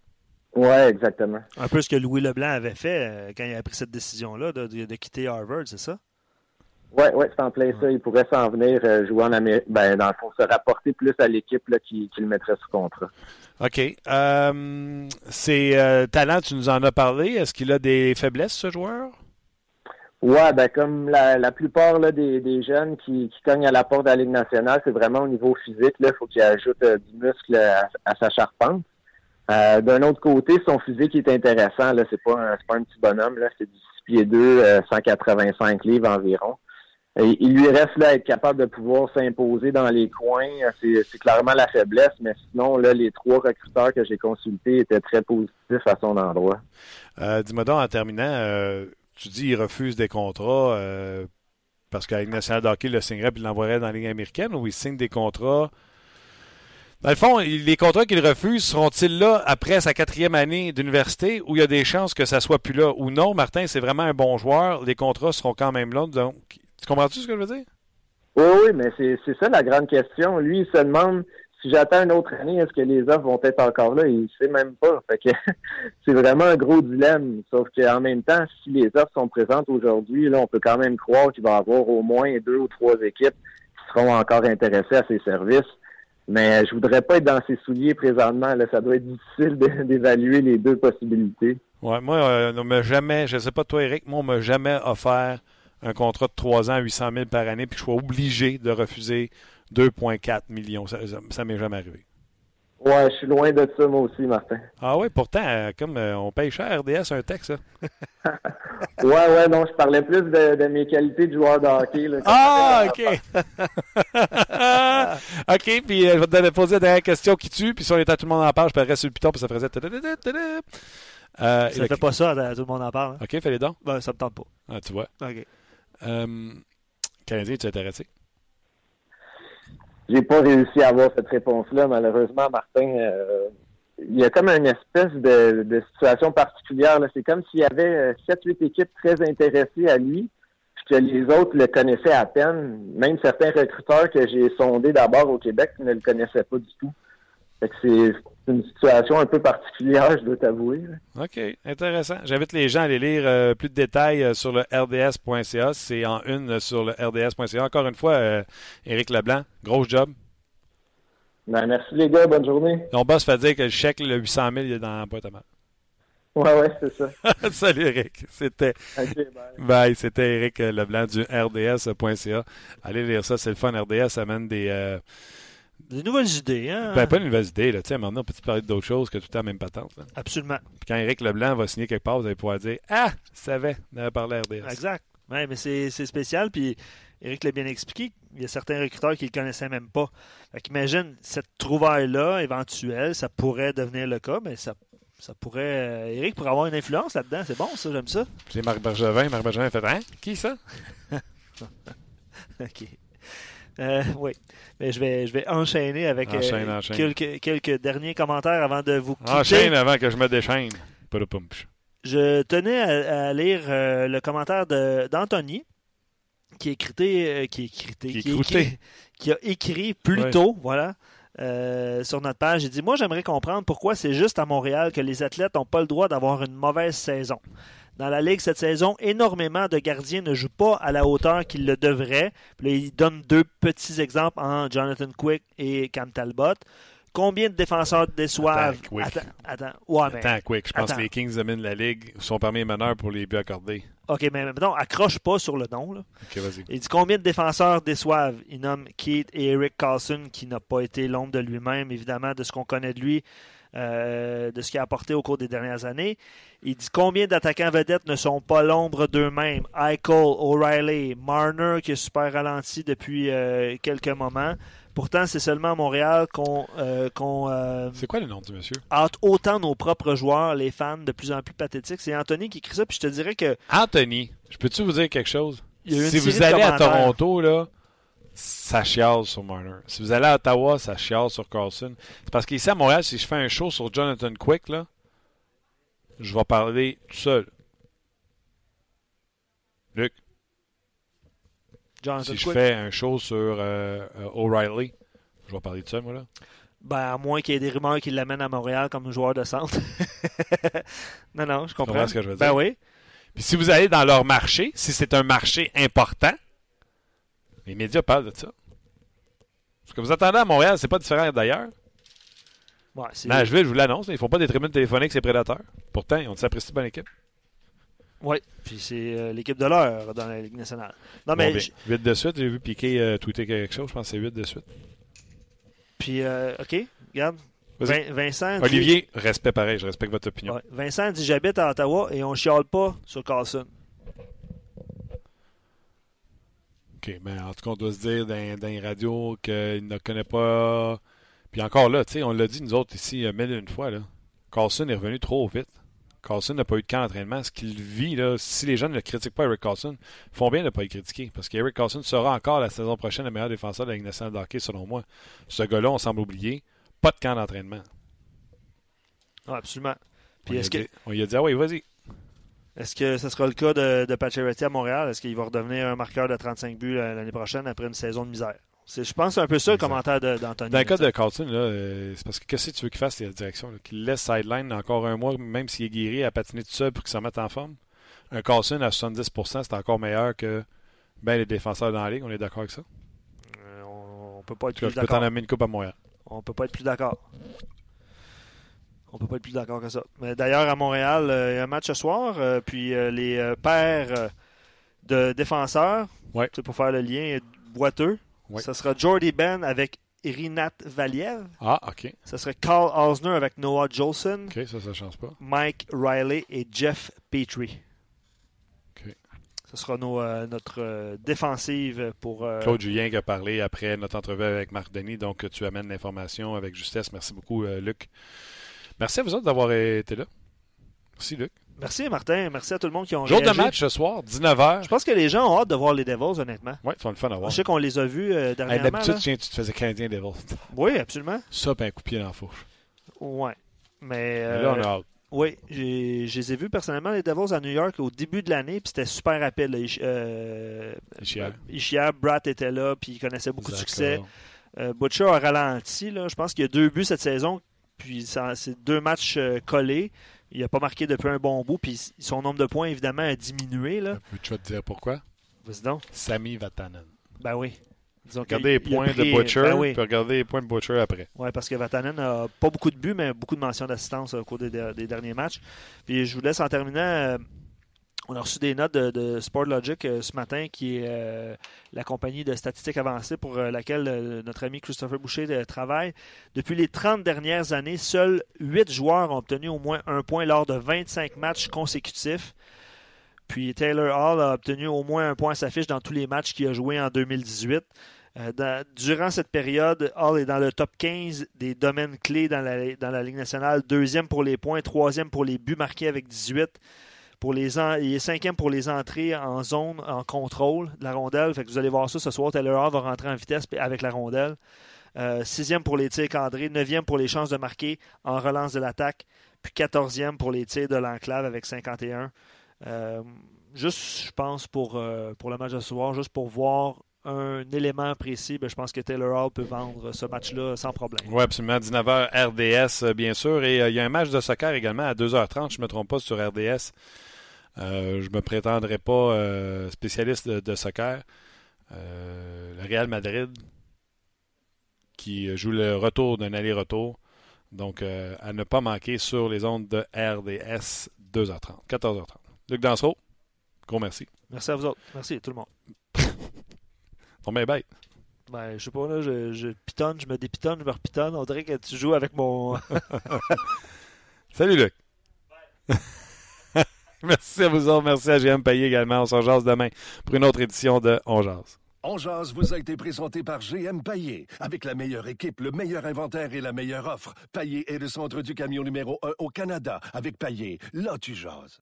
Oui, exactement. Un peu ce que Louis Leblanc avait fait quand il a pris cette décision-là de, quitter Harvard, c'est ça? Oui, ouais, c'est en plein ça. Il pourrait s'en venir jouer en Amérique. Ben, dans le fond, se rapporter plus à l'équipe qui, qui, le mettrait sous contrat. OK. ses talents, tu nous en as parlé. Est-ce qu'il a des faiblesses, ce joueur? Ouais, ben comme la, la plupart là, des, des jeunes qui, qui cognent à la porte de la nationale, c'est vraiment au niveau physique. Il faut qu'il ajoute euh, du muscle à, sa charpente. Euh, D'un autre côté, son physique est intéressant. Là, c'est pas un, pas un petit bonhomme. Là, c'est du 6 pieds 2, 185 euh, livres environ. Il lui reste là être capable de pouvoir s'imposer dans les coins. C'est clairement la faiblesse, mais sinon, là, les trois recruteurs que j'ai consultés étaient très positifs à son endroit. Euh, Dis-moi donc, en terminant, tu dis qu'il refuse des contrats euh, parce nationale de hockey le signerait et l'envoierait dans la américaine ou il signe des contrats? Dans le fond, les contrats qu'il refuse seront-ils là après sa quatrième année d'université où il y a des chances que ça soit plus là ou non? Martin, c'est vraiment un bon joueur. Les contrats seront quand même là. Donc, tu comprends-tu ce que je veux dire? Oui, oui, mais c'est ça la grande question. Lui, il se demande si j'attends une autre année, est-ce que les offres vont être encore là? Il sait même pas. C'est vraiment un gros dilemme. Sauf qu'en même temps, si les offres sont présentes aujourd'hui, là, on peut quand même croire qu'il va y avoir au moins deux ou trois équipes qui seront encore intéressées à ses services. Mais je voudrais pas être dans ses souliers présentement. Ça doit être difficile d'évaluer les deux possibilités. Ouais, moi, euh, on m'a jamais, je sais pas toi, Eric, moi, on m'a jamais offert un contrat de 3 ans à 800 000 par année, puis je sois obligé de refuser 2,4 millions. Ça, ça, m'est jamais arrivé. Ouais, je suis loin de ça, moi aussi, Martin. Ah oui, pourtant, euh, comme euh, on paye cher RDS un texte, ça. ouais, ouais, non, je parlais plus de, mes qualités de joueur de hockey. ah, OK. OK, puis euh, je vais te poser la dernière question qui tue, puis si on était à tout le monde en parle, je parlerais sur le piton, puis ça ferait... Euh, ça fait pas ça, tout le monde en parle. Hein? OK, fais les dons. Ben, ça me tente pas. Ah, tu vois. OK. Euh, Canadien, tu es intéressé? J'ai pas réussi à avoir cette réponse-là, malheureusement, Martin. Euh, il y a comme une espèce de, situation particulière. C'est comme s'il y avait 7-8 euh, équipes très intéressées à lui, puis que les autres le connaissaient à peine. Même certains recruteurs que j'ai sondés d'abord au Québec ne le connaissaient pas du tout. C'est une situation un peu particulière, je dois t'avouer. OK, intéressant. J'invite les gens à aller lire euh, plus de détails sur le rds.ca. C'est en une sur le rds.ca. Encore une fois, Éric Leblanc, gros job. Ben, merci les gars, bonne journée. Ton boss fait dire que le chèque, le 800 000, il est dans la boîte à mal. Ouais, ouais, c'est ça. Salut Eric. C'était bye. C'était Eric Leblanc du RDS.ca. Allez lire ça, c'est le fun. RDS amène des. Des nouvelles idées, hein? Ben, pas de nouvelles idées, là. Tu sais, maintenant, on peut parler d'autres choses que tout le temps même patente. Là? Absolument. Puis quand Eric Leblanc va signer quelque part, vous allez pouvoir dire Ah, je savais, on avait parlé RDS. Exact. Ouais, mais c'est spécial. Puis Eric l'a bien expliqué, il y a certains recruteurs qui ne le connaissaient même pas. Fait imagine cette trouvaille-là, éventuelle, ça pourrait devenir le cas, mais ça, ça pourrait. Eric euh, pourrait avoir une influence là-dedans. C'est bon, ça, j'aime ça. C'est Marc Bergevin. Marc Bergevin fait Hein? Qui ça OK. Euh, oui. Mais je vais, je vais enchaîner avec euh, Quelques, quelques, derniers commentaires avant de vous quitter. Enchaîne avant que je me déchaîne. Je tenais à, lire le commentaire d'Anthony qui, euh, qui, écrit, qui, a écrit plus tôt, voilà, euh, sur notre page. Il dit Moi, j'aimerais comprendre pourquoi c'est juste à Montréal que les athlètes n'ont pas le droit d'avoir une mauvaise saison. Dans la Ligue cette saison, énormément de gardiens ne jouent pas à la hauteur qu'ils le devraient. il donne deux petits exemples en Jonathan Quick et Cam Talbot. Combien de défenseurs déçoivent? Attends, attends, ouais, attends Quick. Je pense que les Kings dominent la Ligue sont parmi les meneurs pour les buts accordés. OK, mais non, accroche pas sur le nom. Là. vas-y. Il dit combien de défenseurs déçoivent? Il nomme Keith et Eric Carlson, qui n'a pas été l'ombre de lui-même, évidemment, de ce qu'on connaît de lui, euh, de ce qu'il a apporté au cours des dernières années. Il dit combien d'attaquants vedettes ne sont pas l'ombre d'eux-mêmes? Eichel, O'Reilly, Marner, qui est super ralenti depuis euh, quelques moments. Pourtant, c'est seulement à Montréal qu'on. Euh, euh, c'est quoi le nom du monsieur? Hâte autant nos propres joueurs, les fans, de plus en plus pathétiques. C'est Anthony qui écrit ça, puis je te dirais que. Anthony, je peux-tu vous dire quelque chose? Si vous allez à Toronto, là, ça chiale sur Marner. Si vous allez à Ottawa, ça chiale sur Carlson. C'est parce qu'ici à Montréal, si je fais un show sur Jonathan Quick, là, je vais parler tout seul. Luc si je fais un show sur euh, euh, O'Reilly, je vais parler de ça, moi, là. Ben, à moins qu'il y ait des rumeurs qui l'amènent à Montréal comme joueur de centre. non, non, je comprends. ce que je veux ben dire? Ben oui. Puis si vous allez dans leur marché, si c'est un marché important, les médias parlent de ça. Ce que vous attendez à Montréal, c'est pas différent d'ailleurs. Ouais, Nashville, je vous l'annonce, ils font pas des tribunes téléphoniques, c'est prédateurs. Pourtant, ils ont s'apprécie bonne équipe. Oui, puis c'est euh, l'équipe de l'heure dans la Ligue nationale. Non, mais 8 de suite, j'ai vu Piqué euh, tweeter quelque chose, je pense que c'est 8 de suite. Puis, euh, OK, regarde. Vincent. Olivier, respect pareil, je respecte votre opinion. Vincent dit J'habite à Ottawa et on chiale pas sur Carlson. OK, mais en tout cas, on doit se dire dans, dans les radios qu'il ne connaît pas. Puis encore là, tu sais, on l'a dit nous autres ici mille une fois, là. Carlson est revenu trop vite. Carlson n'a pas eu de camp d'entraînement. Ce qu'il vit, là, si les gens ne le critiquent pas, Eric Carlson, font bien de ne pas le critiquer. Parce qu'Eric Carlson sera encore la saison prochaine le meilleur défenseur de la Ligue nationale de hockey, selon moi. Ce gars-là, on semble oublier, pas de camp d'entraînement. Ah, absolument. Puis on, est-ce que... on lui a dit, ah oui, vas-y. Est-ce que ce sera le cas de, de à Montréal? Est-ce qu'il va redevenir un marqueur de 35 buts l'année prochaine après une saison de misère? C'est, je pense que c'est un peu ça le commentaire d'Anthony. Dans le cas de Carlton, là, euh, c'est parce que qu'est-ce que tu veux qu'il fasse, la direction? Qu'il laisse sideline encore un mois, même s'il est guéri, à patiner tout seul pour qu'il s'en mette en forme? Un Carlson à 70%, c'est encore meilleur que ben, les défenseurs dans la ligue. On est d'accord avec ça? Euh, on, on peut pas être plus peux t'en d'accord. amener une coupe à Montréal. On peut pas être plus d'accord. On peut pas être plus d'accord que ça. Mais d'ailleurs, à Montréal, euh, il y a un match ce soir, euh, puis euh, les euh, de défenseurs, Ouais. pour faire le lien boiteux, Ouais. ça sera Jordy Ben avec Rinat Valiev, Ah, OK. ça serait Carl Osner avec Noah Jolson, OK, ça, ça change pas. Mike Riley et Jeff Petrie. OK. Ce sera nos, euh, notre euh, défensive pour... euh, Claude Julien qui a parlé après notre entrevue avec Marc Denis. Donc, tu amènes l'information avec justesse. Merci beaucoup, Luc. Merci à vous autres d'avoir été là. Merci, Luc. Merci Martin, merci à tout le monde qui ont Jour de match ce soir, 19h. Je pense que les gens ont hâte de voir les Devils, honnêtement. Ouais, tu vas le fun à voir. Je sais qu'on les a vus euh, Hey, dernièrement. D'habitude, tu, tu te faisais Canadien Devils. Oui, absolument. Ça, puis un coup de pied dans la fourche. Ouais. Mais, Mais euh, là, on a hâte. oui, j'ai- je les ai vus personnellement, les Devils à New York, au début de l'année, puis c'était super rapide. là. Ich- euh. Ishiar, Bratt était là, puis il connaissait beaucoup de succès. Euh, Butcher a ralenti. Là. Je pense qu'il y a deux buts cette saison, puis ça- c'est deux matchs euh, collés. Il n'a pas marqué depuis un bon bout, puis son nombre de points, évidemment, a diminué. Là. Tu vas te dire pourquoi? Vas-y donc. Sami Vatanen. Ben oui. Disons Regardez les points pris- de Butcher, ben oui. puis regardez les points de Butcher après. Oui, parce que Vatanen n'a pas beaucoup de buts, mais beaucoup de mentions d'assistance au cours des, des derniers matchs. Puis je vous laisse en terminant. On a reçu des notes de, de SportLogic euh, ce matin, qui est euh, la compagnie de statistiques avancées pour euh, laquelle euh, notre ami Christopher Boucher travaille. Depuis les 30 dernières années, seuls 8 joueurs ont obtenu au moins un point lors de 25 matchs consécutifs. Puis Taylor Hall a obtenu au moins un point à sa fiche dans tous les matchs qu'il a joué en 2018. Euh, dans- durant cette période, Hall est dans le top 15 des domaines clés dans la, dans la Ligue nationale. Deuxième pour les points, troisième pour les buts marqués avec 18. Pour les en- il est cinquième pour les entrées en zone, en contrôle de la rondelle. Vous allez voir ça ce soir. Taylor Hall va rentrer en vitesse avec la rondelle. Euh, sixième pour les tirs cadrés. Neuvième pour les chances de marquer en relance de l'attaque. Puis quatorzième pour les tirs de l'enclave avec 51. Euh, juste, je pense, pour, euh, pour le match de ce soir, juste pour voir un élément précis, ben, je pense que Taylor Hall peut vendre ce match-là sans problème. Oui, absolument. 19h RDS, bien sûr. Et il y a un match de soccer également à 2h30, je ne me trompe pas, sur RDS. Euh, je ne me prétendrai pas euh, spécialiste de, de soccer. Euh, le Real Madrid qui joue le retour d'un aller-retour. Donc, à ne pas manquer sur les ondes de RDS 2h30, 14h30. Luc Dansereau, gros merci. Merci à vous autres. Merci tout le monde. On met bête. Ben, je sais pas, là, je, je pitonne, je me dépitonne, je me repitonne. On dirait que tu joues avec mon. Salut Luc. merci à vous. Merci à GM Payé également. On s'en jase demain pour une autre édition de On Jase. On jase vous a été présenté par GM Paillé. Avec la meilleure équipe, le meilleur inventaire et la meilleure offre. Paillé est le centre du camion numéro 1 au Canada. Avec Paillé, là tu jases.